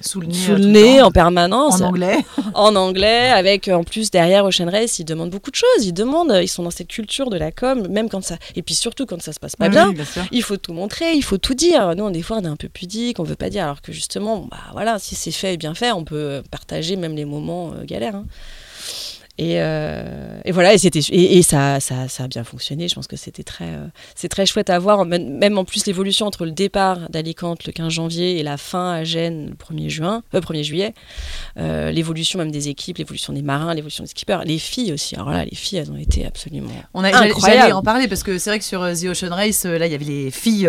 sous le nez, en permanence. En anglais. en anglais, avec en plus derrière Ocean Race, ils demandent beaucoup de choses. Ils demandent, ils sont dans cette culture de la com, même quand ça. Et puis surtout quand ça se passe pas bien, il faut tout montrer, il faut tout dire. Nous, des fois, on est un peu pudique, on veut pas dire. Alors que justement, bah voilà, si c'est fait et bien fait, on peut partager même les moments euh, galères. Hein. Euh, et, voilà, et, c'était, et, ça, ça, ça, a bien fonctionné. Je pense que c'était très, euh, c'est très chouette à voir. Même en plus, l'évolution entre le départ d'Alicante le 15 janvier et la fin à Gênes le 1er, juin, 1er euh, juillet, l'évolution même des équipes, l'évolution des marins, l'évolution des skippers, les filles aussi. Alors là, les filles, elles ont été absolument On a, incroyables. en parler parce que c'est vrai que sur The Ocean Race, là, il y avait les filles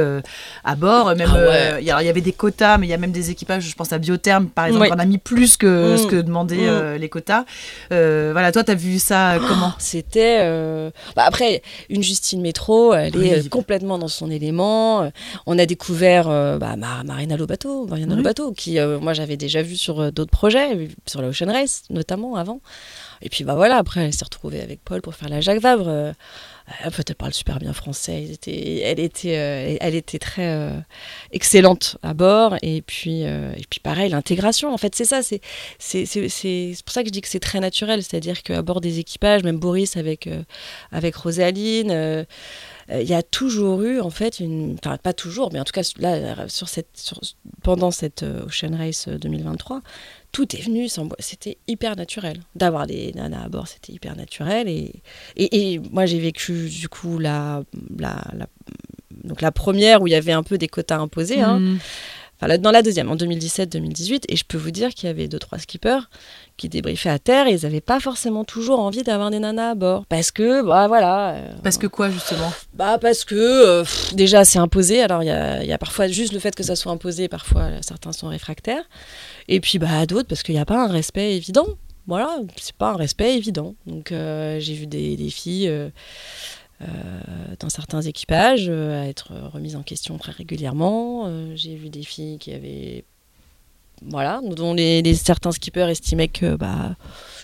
à bord. Même, ah il y avait des quotas, mais il y a même des équipages, je pense à Biotherm, par exemple, on a mis plus que ce mm. que demandaient mm. les quotas. voilà, toi, toi, t'as vu ça oh, comment C'était. Euh, bah, après, une Justine Métro, elle est euh, complètement dans son élément. On a découvert euh, bah, Marina Lobato, Mariana Lobato, qui, moi, j'avais déjà vu sur d'autres projets, sur la Ocean Race, notamment avant. Et puis, bah voilà, après, elle s'est retrouvée avec Paul pour faire la Jacques Vabre. Fait, elle parle super bien français. Elle était, elle était, euh, elle était très euh, excellente à bord. Et puis, euh, et puis pareil, l'intégration. En fait, c'est ça. C'est, c'est, c'est, pour ça que je dis que c'est très naturel. C'est-à-dire qu'à bord des équipages, même Boris avec, avec Rosaline, il y a toujours eu en fait une, enfin pas toujours, mais en tout cas là sur cette, pendant cette Ocean Race 2023, tout est venu, c'était hyper naturel. D'avoir des nanas à bord, c'était hyper naturel. Et, et, moi, j'ai vécu du coup la, la, donc la première où il y avait un peu des quotas imposés. Hein. Enfin, dans la deuxième, en 2017-2018. Et je peux vous dire qu'il y avait deux, trois skippers qui débriefaient à terre et ils n'avaient pas forcément toujours envie d'avoir des nanas à bord. Parce que, bah voilà. Euh, parce que quoi, justement? Bah, parce que euh, déjà, c'est imposé. Alors, il y a, y a, parfois juste le fait que ça soit imposé, parfois certains sont réfractaires. Et puis bah, d'autres parce qu'il n'y a pas un respect évident. Voilà, c'est pas un respect évident. Donc euh, j'ai vu des, filles euh, euh, dans certains équipages être remises en question très régulièrement. j'ai vu des filles qui avaient voilà, dont les, certains skippers estimaient que bah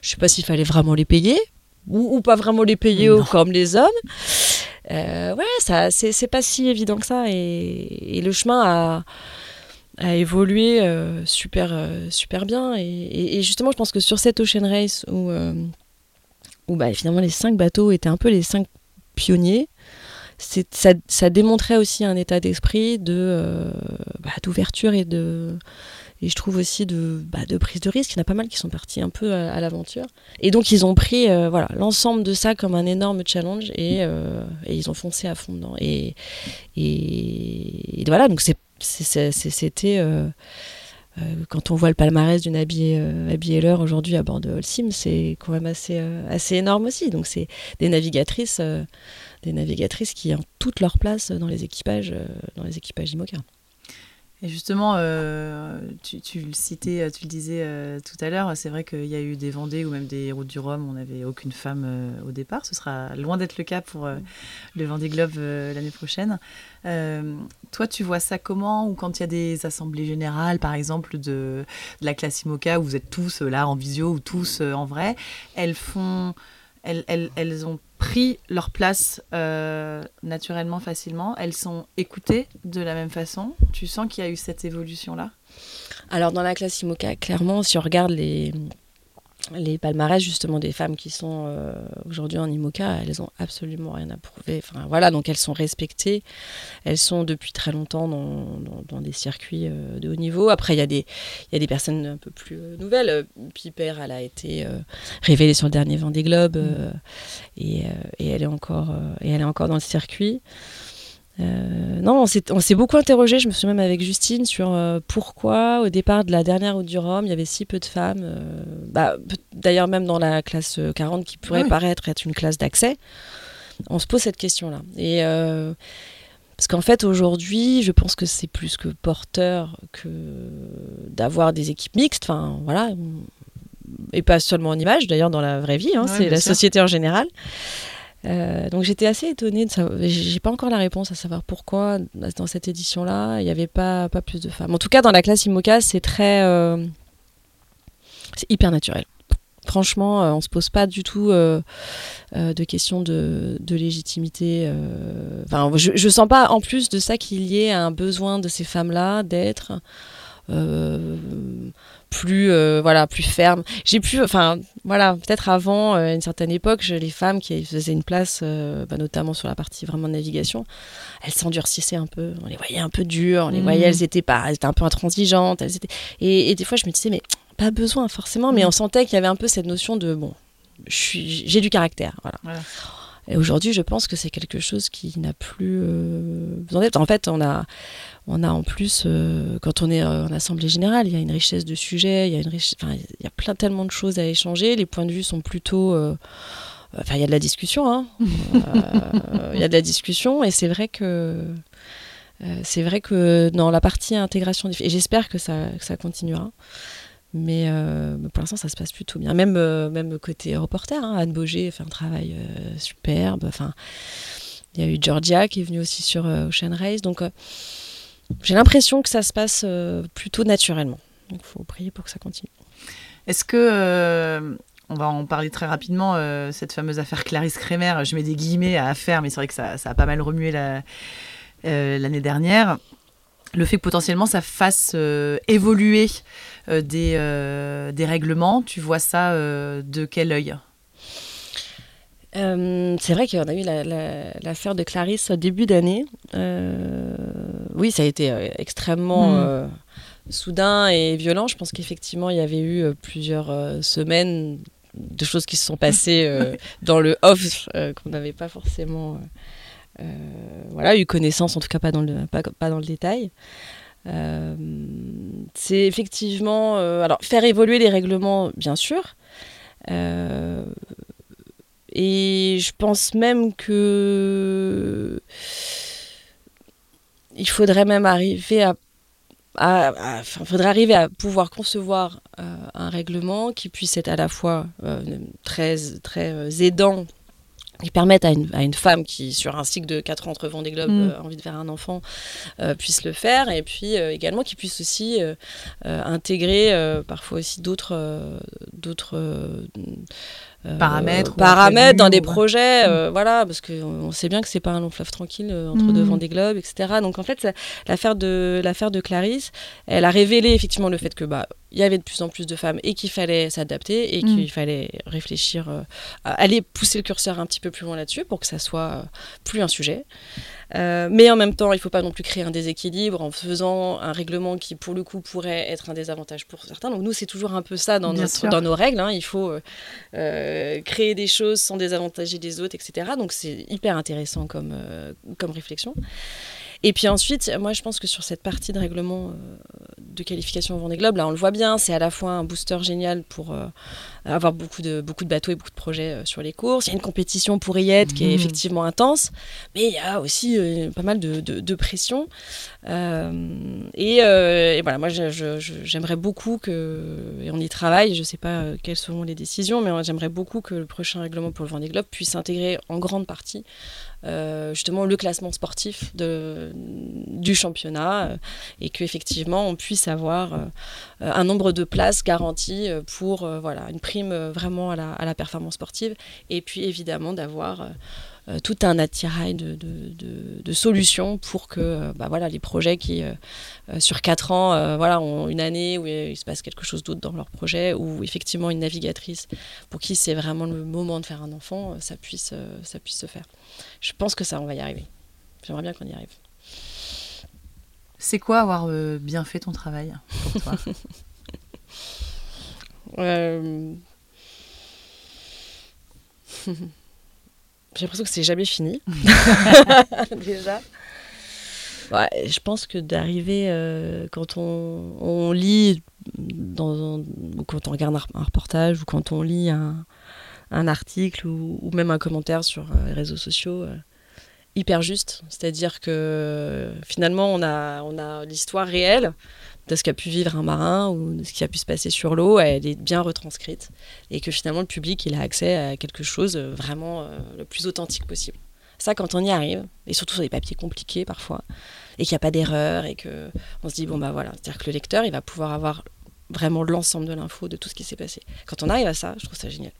je sais pas s'il fallait vraiment les payer ou, pas vraiment les payer comme les hommes. ouais, ça c'est pas si évident que ça et le chemin a a évolué euh, super, euh, super bien. Et, justement, je pense que sur cette Ocean Race, où, euh, où bah, finalement les cinq bateaux étaient un peu les cinq pionniers, ça, ça, démontrait aussi un état d'esprit de bah, d'ouverture et de et je trouve aussi de, bah, de prise de risque. Il y en a pas mal qui sont partis un peu à, l'aventure. Et donc ils ont pris voilà l'ensemble de ça comme un énorme challenge et, et, ils ont foncé à fond dedans. Et, et, et voilà, donc c'était euh, euh, quand on voit le palmarès d'une habillée, euh, aujourd'hui à bord de Holcim, c'est quand même assez, assez énorme aussi. Donc c'est des navigatrices, des navigatrices qui ont toute leur place dans les équipages, dans les. Et justement, euh, tu, le citais, euh, tu le disais euh, tout à l'heure, c'est vrai qu'il y a eu des Vendées ou même des routes du Rhum, on n'avait aucune femme au départ. Ce sera loin d'être le cas pour le Vendée Globe l'année prochaine. toi, tu vois ça comment Ou quand il y a des assemblées générales, par exemple, de, de la classe IMOCA, où vous êtes tous là en visio ou tous en vrai, elles font elles, ont pris leur place euh, naturellement, facilement. Elles sont écoutées de la même façon. Tu sens qu'il y a eu cette évolution-là? Alors, dans la classe IMOCA, clairement, si on regarde les, les palmarès justement des femmes qui sont euh, aujourd'hui en IMOCA, elles ont absolument rien à prouver. Enfin voilà, donc elles sont respectées. Elles sont depuis très longtemps dans, des circuits euh, de haut niveau. Après, il y, a des, des personnes un peu plus euh, nouvelles. Piper, elle a été révélée sur le dernier Vendée Globe est encore, et elle est encore dans le circuit. Euh, non, on s'est beaucoup interrogé, je me souviens même avec Justine, sur euh, pourquoi au départ de la dernière route du Rhum, il y avait si peu de femmes. Euh, bah, D'ailleurs, même dans la classe 40, qui pourrait paraître être une classe d'accès, on se pose cette question-là. Et Parce qu'en fait, aujourd'hui, je pense que c'est plus que porteur que d'avoir des équipes mixtes. Enfin, voilà. Et pas seulement en image, d'ailleurs, dans la vraie vie. Hein, c'est la société en général. Euh, donc j'étais assez étonnée de savoir. J'ai pas encore la réponse à savoir pourquoi dans cette édition-là il n'y avait pas, pas plus de femmes. En tout cas, dans la classe IMOCA, c'est très. Euh, c'est hyper naturel. Franchement, euh, on se pose pas du tout de questions de, légitimité. Enfin, je, je sens pas en plus de ça qu'il y ait un besoin de ces femmes-là d'être plus euh, voilà plus ferme j'ai pu enfin voilà peut-être avant euh, une certaine époque les femmes qui faisaient une place euh, bah, notamment sur la partie vraiment de navigation elles s'endurcissaient un peu on les voyait un peu dures on les voyait mmh. elles étaient pas elles étaient un peu intransigeantes elles étaient et, des fois je me disais mais pas besoin forcément mais mmh. on sentait qu'il y avait un peu cette notion de bon j'ai du caractère voilà. Et aujourd'hui, je pense que c'est quelque chose qui n'a plus besoin d'être. En fait, on a, on a en plus, euh, quand on est euh, en assemblée générale, il y a une richesse de sujets, il y a, une il y a plein tellement de choses à échanger. Les points de vue sont plutôt. Euh, enfin, il y a de la discussion, hein. il y a de la discussion, et c'est vrai que. c'est vrai que dans la partie intégration, et j'espère que ça, que ça continuera, mais pour l'instant ça se passe plutôt bien. Même, même côté reporter, hein, Anne Boger fait un travail superbe. Enfin, il y a eu Georgia qui est venue aussi sur Ocean Race. Donc j'ai l'impression que ça se passe euh, plutôt naturellement. Donc il faut prier pour que ça continue. Est-ce que, euh, on va en parler très rapidement, euh, cette fameuse affaire Clarisse Kremer, je mets des guillemets à affaire, mais c'est vrai que ça, a pas mal remué l'année dernière. Le fait que potentiellement ça fasse évoluer des, des règlements, tu vois ça de quel œil? Euh, c'est vrai qu'on a eu l'affaire de Clarisse au début d'année. Euh, oui, ça a été euh, extrêmement mm. soudain et violent. Je pense qu'effectivement, il y avait eu plusieurs semaines de choses qui se sont passées dans le off qu'on n'avait pas forcément voilà, eu connaissance, en tout cas pas dans le, pas, pas dans le détail. C'est effectivement alors faire évoluer les règlements, bien sûr. Et je pense même que il faudrait même arriver à, faudrait arriver à pouvoir concevoir euh, un règlement qui puisse être à la fois euh, très, très euh, aidant qui permette à une, à une, femme qui, sur un cycle de 4 ans entre Vendée Globe, mm. a envie de faire un enfant, puisse le faire, et puis également qui puisse aussi intégrer parfois aussi d'autres d'autres euh, paramètres, paramètres dans des projets, euh, voilà, parce qu'on sait bien que c'est pas un long fleuve tranquille euh, entre deux mmh. des globes, etc. Donc en fait, l'affaire de l'affaire de Clarisse, elle a révélé effectivement le fait que bah il y avait de plus en plus de femmes et qu'il fallait s'adapter et mm. qu'il fallait réfléchir, aller pousser le curseur un petit peu plus loin là-dessus pour que ça soit plus un sujet. Euh, mais en même temps, il ne faut pas non plus créer un déséquilibre en faisant un règlement qui, pour le coup, pourrait être un désavantage pour certains. Donc nous, c'est toujours un peu ça dans, dans nos règles. Hein. Il faut euh, euh, créer des choses sans désavantager les autres, etc. Donc c'est hyper intéressant comme, comme réflexion. Et puis ensuite, moi je pense que sur cette partie de règlement de qualification Vendée Globe, là on le voit bien, c'est à la fois un booster génial pour avoir beaucoup de, beaucoup de bateaux et beaucoup de projets euh, sur les courses. Il y a une compétition pour y être qui est mmh. effectivement intense, mais il y a aussi euh, pas mal de, de, pression. Euh, et, voilà, moi j'aimerais beaucoup que, et on y travaille, je ne sais pas quelles seront les décisions, mais j'aimerais beaucoup que le prochain règlement pour le Vendée Globe puisse intégrer en grande partie justement le classement sportif de, du championnat et qu'effectivement on puisse avoir un nombre de places garanties pour voilà, une prime euh, vraiment à la, performance sportive. Et puis évidemment d'avoir euh, euh, tout un attirail de, solutions pour que bah, voilà, les projets qui, sur quatre ans, voilà, ont une année où il se passe quelque chose d'autre dans leur projet, ou effectivement une navigatrice pour qui c'est vraiment le moment de faire un enfant, ça puisse, ça puisse se faire. Je pense que ça, on va y arriver. J'aimerais bien qu'on y arrive. C'est quoi avoir bien fait ton travail pour toi? Euh, j'ai l'impression que c'est jamais fini. Déjà. Ouais, je pense que d'arriver, euh, quand on, on, lit, dans, quand on regarde un, reportage ou quand on lit un, un article ou, ou, même un commentaire sur euh, les réseaux sociaux, hyper juste. C'est-à-dire que finalement, on a, on a l'histoire réelle de ce qu'a pu vivre un marin ou de ce qui a pu se passer sur l'eau, elle est bien retranscrite. Et que finalement, le public, il a accès à quelque chose vraiment euh, le plus authentique possible. Ça, quand on y arrive, et surtout sur des papiers compliqués parfois, et qu'il n'y a pas d'erreur, et que on se dit, bon bah voilà, c'est-à-dire que le lecteur, il va pouvoir avoir vraiment l'ensemble de l'info, de tout ce qui s'est passé. Quand on arrive à ça, je trouve ça génial.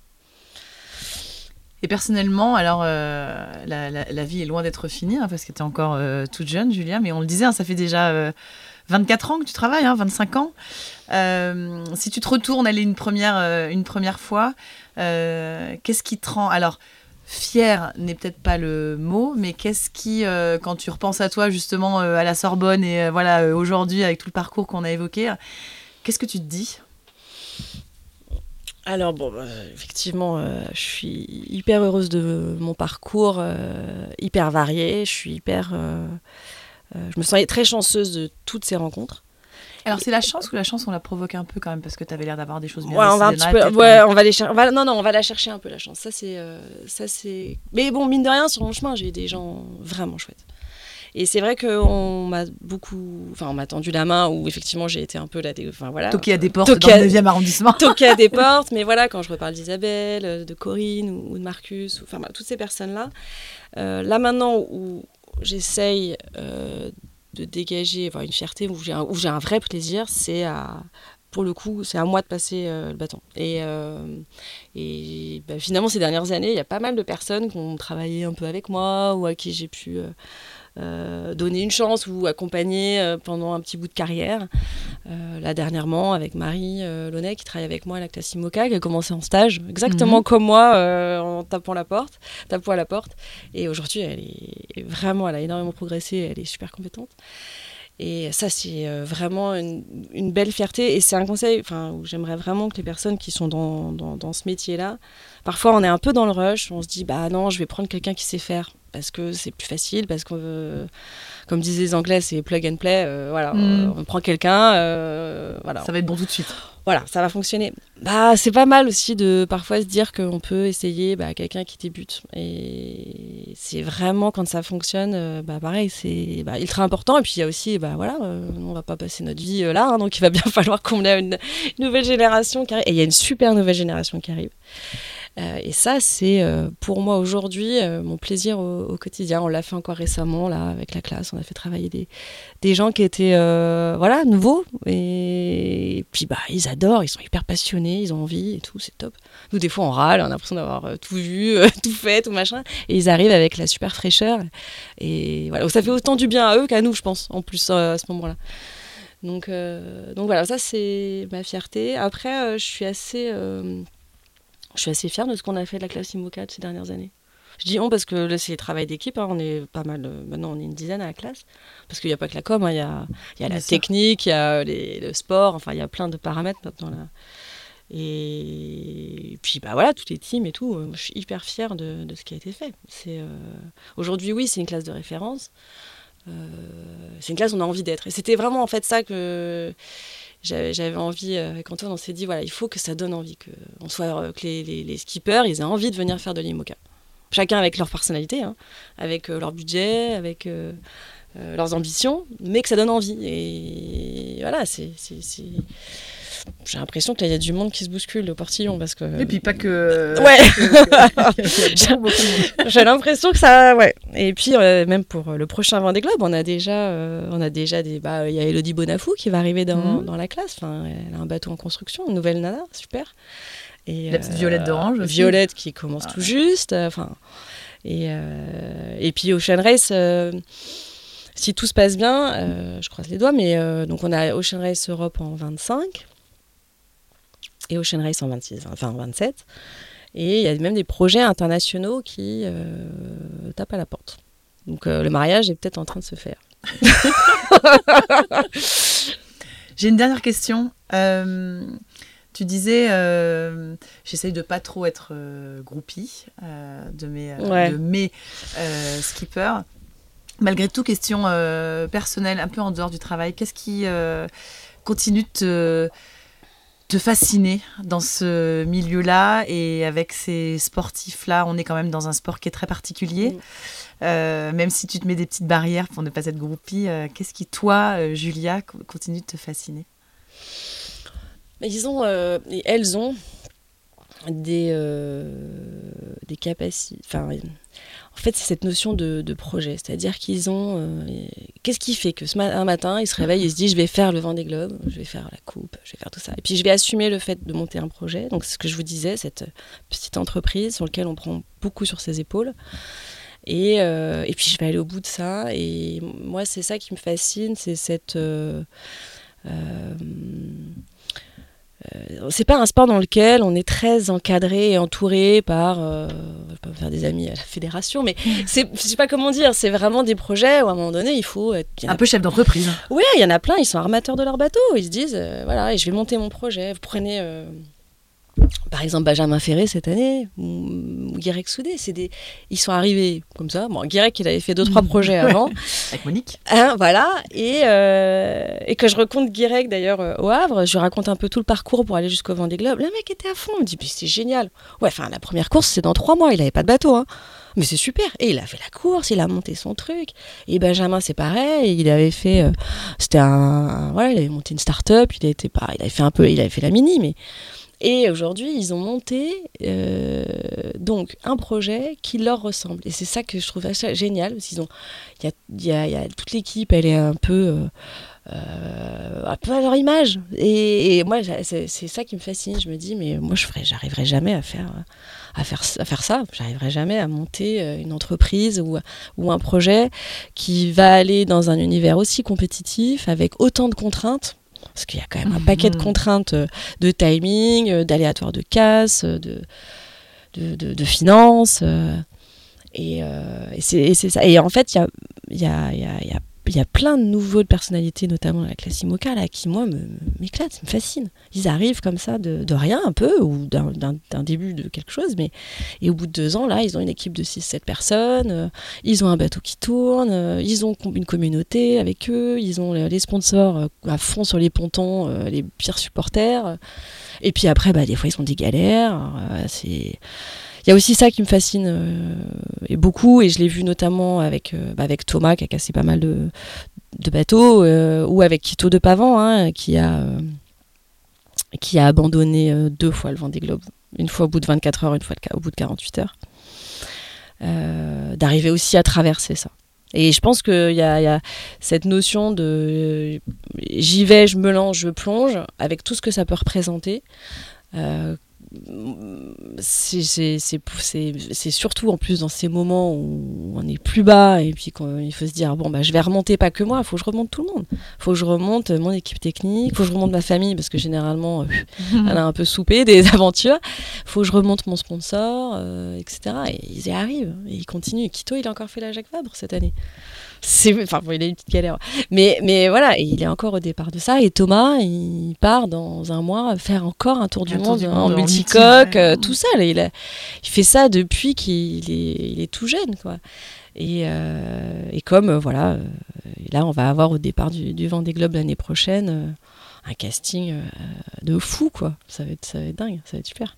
Et personnellement, alors euh, la, vie est loin d'être finie, hein, parce que tu es encore euh, toute jeune, Julia, mais on le disait, hein, ça fait déjà 24 euh, ans que tu travailles, 25 hein, ans. si tu te retournes aller une première, une première fois, qu'est-ce qui te rend... Alors, fier n'est peut-être pas le mot, mais qu'est-ce qui, quand tu repenses à toi justement à la Sorbonne et voilà aujourd'hui avec tout le parcours qu'on a évoqué, qu'est-ce que tu te dis? Alors bon, bah, effectivement, euh, je suis hyper heureuse de mon parcours, euh, hyper varié. Je suis hyper, euh, je me sens très chanceuse de toutes ces rencontres. Alors c'est la chance ou la chance on la provoque un peu quand même parce que tu avais l'air d'avoir des choses bien. Ouais, on va un petit peu, ouais, on va les chercher. Non non, on va la chercher un peu la chance. Ça c'est, ça c'est. Mais bon, mine de rien, sur mon chemin, j'ai eu des gens vraiment chouettes. Et c'est vrai qu'on m'a beaucoup, enfin, on m'a tendu la main où effectivement j'ai été un peu là, enfin voilà. Toqué à des portes dans le 9e arrondissement. Toqué à des portes, mais voilà, quand je reparle d'Isabelle, euh, de Corinne ou, de Marcus, ou, enfin toutes ces personnes-là, euh, là maintenant où j'essaye euh, de dégager une fierté, où j'ai un, vrai plaisir, c'est à, pour le coup, c'est à moi de passer le bâton. Et, et bah, finalement, ces dernières années, il y a pas mal de personnes qui ont travaillé un peu avec moi ou à qui j'ai pu euh, donner une chance ou accompagner euh, pendant un petit bout de carrière. Euh, là, dernièrement, avec Marie Launay, qui travaille avec moi à la classe IMOCA, qui a commencé en stage, exactement mhm. comme moi, en tapant la porte, tapant à la porte. Et aujourd'hui, elle est vraiment, elle a énormément progressé, elle est super compétente. Et ça, c'est vraiment une, belle fierté. Et c'est un conseil où j'aimerais vraiment que les personnes qui sont dans, dans, dans ce métier-là, parfois on est un peu dans le rush, on se dit, bah non, je vais prendre quelqu'un qui sait faire parce que c'est plus facile, parce que, comme disaient les Anglais, c'est plug and play. Euh, voilà, mm. on prend quelqu'un, euh, voilà. Ça va être bon tout de suite. Voilà, ça va fonctionner. Bah, c'est pas mal aussi de parfois se dire qu'on peut essayer bah, quelqu'un qui débute. Et c'est vraiment quand ça fonctionne, euh, bah, pareil, c'est bah, ultra important. Et puis il y a aussi, bah voilà, on va pas passer notre vie là, hein, donc il va bien falloir qu'on ait une nouvelle génération qui arrive. Et il y a une super nouvelle génération qui arrive. Euh, et ça, c'est euh, pour moi aujourd'hui euh, mon plaisir au, quotidien. On l'a fait encore récemment là avec la classe. On a fait travailler des, des gens qui étaient voilà nouveaux et, puis bah ils adorent, ils sont hyper passionnés, ils ont envie et tout, c'est top. Nous des fois on râle, on a l'impression d'avoir tout vu, tout fait, tout machin, et ils arrivent avec la super fraîcheur et voilà. Ça fait autant du bien à eux qu'à nous, je pense, en plus à ce moment-là. Donc, donc voilà, ça c'est ma fierté. Après, je suis assez je suis assez fière de ce qu'on a fait de la classe IMOCA ces dernières années. Je dis on parce que là, c'est le travail d'équipe. Hein. on est pas mal. Euh, maintenant, on est une dizaine à la classe. Parce qu'il n'y a pas que la com, hein. il y, a, y a la technique, il y a le sport. Enfin, il y a plein de paramètres maintenant là. Et... puis bah voilà, toutes les teams et tout. Euh, je suis hyper fière de, de ce qui a été fait. C'est euh, aujourd'hui, oui, c'est une classe de référence. c'est une classe où on a envie d'être. Et c'était vraiment en fait ça que j'avais envie, euh, avec Antoine, on s'est dit, voilà, il faut que ça donne envie, que, soit, euh, que les, les, skippers, ils aient envie de venir faire de l'IMOCA. Chacun avec leur personnalité, hein, avec euh, leur budget, avec leurs ambitions, mais que ça donne envie. Et voilà, c'est j'ai l'impression que là, il y a du monde qui se bouscule au portillon parce que. Et puis pas que. Ouais. J'ai l'impression que ça, ouais. Et puis euh, même pour le prochain Vendée Globe, on a déjà, euh, on a déjà des, bah, il y a Elodie Bonafou qui va arriver dans, mhm. dans, la classe. Enfin, elle a un bateau en construction, une nouvelle nana, super. Et la petite Violette d'Orange. Violette qui commence ah tout juste. Enfin, et et puis Ocean Race si tout se passe bien, je croise les doigts, mais donc on a Ocean Race Europe en 25 et Ocean Race en 26, enfin 27. Et il y a même des projets internationaux qui euh, tapent à la porte. Donc euh, le mariage est peut-être en train de se faire. J'ai une dernière question. Euh, tu disais, j'essaye de pas trop être groupie de mes, de mes skippers. Malgré tout, question personnelle, un peu en dehors du travail, qu'est-ce qui continue de te te fasciner dans ce milieu-là et avec ces sportifs-là, on est quand même dans un sport qui est très particulier. même si tu te mets des petites barrières pour ne pas être groupie, qu'est-ce qui, toi, Julia, continue de te fasciner? Ils ont, et elles ont des, des capacités. Enfin, en fait, c'est cette notion de, projet. C'est-à-dire qu'ils ont. Euh, qu'est-ce qui fait que ce un matin, ils se réveillent et se disent je vais faire le vent des globes, je vais faire la coupe, je vais faire tout ça. Et puis je vais assumer le fait de monter un projet. Donc, c'est ce que je vous disais, cette petite entreprise sur laquelle on prend beaucoup sur ses épaules. Et, euh, et puis je vais aller au bout de ça. Et moi, c'est ça qui me fascine, c'est cette. Euh, euh, c'est pas un sport dans lequel on est très encadré et entouré par, euh, je vais pas faire des amis à la fédération, mais c'est, je sais pas comment dire, c'est vraiment des projets où à un moment donné il faut être un peu chef d'entreprise. Oui, il y en a plein, ils sont armateurs de leur bateau, ils se disent, euh, voilà, et je vais monter mon projet. Vous prenez par exemple Benjamin Ferré cette année ou, Guirec Soudé, c'est des ils sont arrivés comme ça. Bon, Guirec il avait fait deux trois projets avant avec Monique. Hein, voilà et euh, et que je raconte Guirec d'ailleurs euh, au Havre, je raconte un peu tout le parcours pour aller jusqu'au Vendée Globe. Le mec était à fond, il me dit c'est génial. Ouais, enfin la première course c'est dans trois mois, il avait pas de bateau hein. Mais c'est super. Et il a fait la course, il a monté son truc. Et Benjamin, c'est pareil. Il avait fait, euh, c'était un, voilà, il avait monté une start-up. Il était pas, il avait fait un peu, il avait fait la mini, mais et aujourd'hui, ils ont monté euh, donc un projet qui leur ressemble. Et c'est ça que je trouve assez génial. Ils ont, il y a, toute l'équipe, elle est un peu, euh, euh, peu à leur image. Et, moi, c'est ça qui me fascine. Je me dis, mais moi, je ferais, j'arriverai jamais à faire, à faire, à faire ça. J'arriverai jamais à monter une entreprise ou, ou un projet qui va aller dans un univers aussi compétitif, avec autant de contraintes parce qu'il y a quand même un paquet de mhm. contraintes euh, de timing, euh, d'aléatoire de casse, euh, de, de, de, finances. Et, et c'est ça. Et en fait, il y a, y, a, y, a, y a il y a plein de nouveaux personnalités, notamment la classe IMOCA, qui, moi, m'éclatent, me fascinent. Ils arrivent comme ça de, de rien, un peu, ou d'un début de quelque chose, mais et au bout de deux ans, là, ils ont une équipe de 6-7 personnes, euh, ils ont un bateau qui tourne, euh, ils ont une communauté avec eux, ils ont les sponsors euh, à fond sur les pontons, les pires supporters. Et puis après, bah, des fois, ils ont des galères. c'est il y a aussi ça qui me fascine euh, et beaucoup, et je l'ai vu notamment avec, euh, bah, Thomas qui a cassé pas mal de, de bateaux, euh, ou avec Quito de Pavan hein, qui, a, qui a abandonné deux fois le Vendée Globe, une fois au bout de 24 heures, une fois au bout de 48 heures. D'arriver aussi à traverser ça. Et je pense qu'il y, y, a cette notion de j'y vais, je me lance, je plonge, avec tout ce que ça peut représenter c'est surtout en plus dans ces moments où on est plus bas et puis quand il faut se dire bon bah je vais remonter pas que moi, il faut que je remonte tout le monde. Il faut que je remonte mon équipe technique, il faut que je remonte ma famille parce que généralement euh, elle a un peu soupé des aventures. Il faut que je remonte mon sponsor, euh, etc. Et ils y arrivent et ils continuent. Quito il a encore fait la Jacques Vabre cette année c'est enfin il a une petite galère mais mais voilà il est encore au départ de ça et Thomas il part dans un mois faire encore un tour du, monde, en multicoque euh, tout seul il, il fait ça depuis qu'il est, il est tout jeune quoi. Et, euh, et comme euh, voilà là on va avoir au départ du, du Vendée Globe l'année prochaine un casting de fou quoi. Ça va être ça va être dingue ça va être super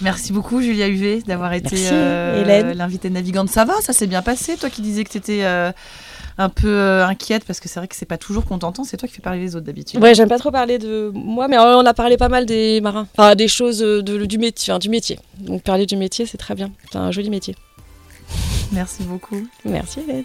Merci beaucoup Julia Huvet d'avoir été euh, l'invitée navigante. Ça va, ça s'est bien passé. Toi qui disais que tu étais euh, un peu euh, inquiète parce que c'est vrai que c'est pas toujours qu'on t'entend, c'est toi qui fais parler les autres d'habitude. Ouais, j'aime pas trop parler de moi, mais on a parlé pas mal des marins, enfin des choses de, du métier, du métier. Donc parler du métier, c'est très bien. C'est un joli métier. Merci beaucoup. Merci Hélène.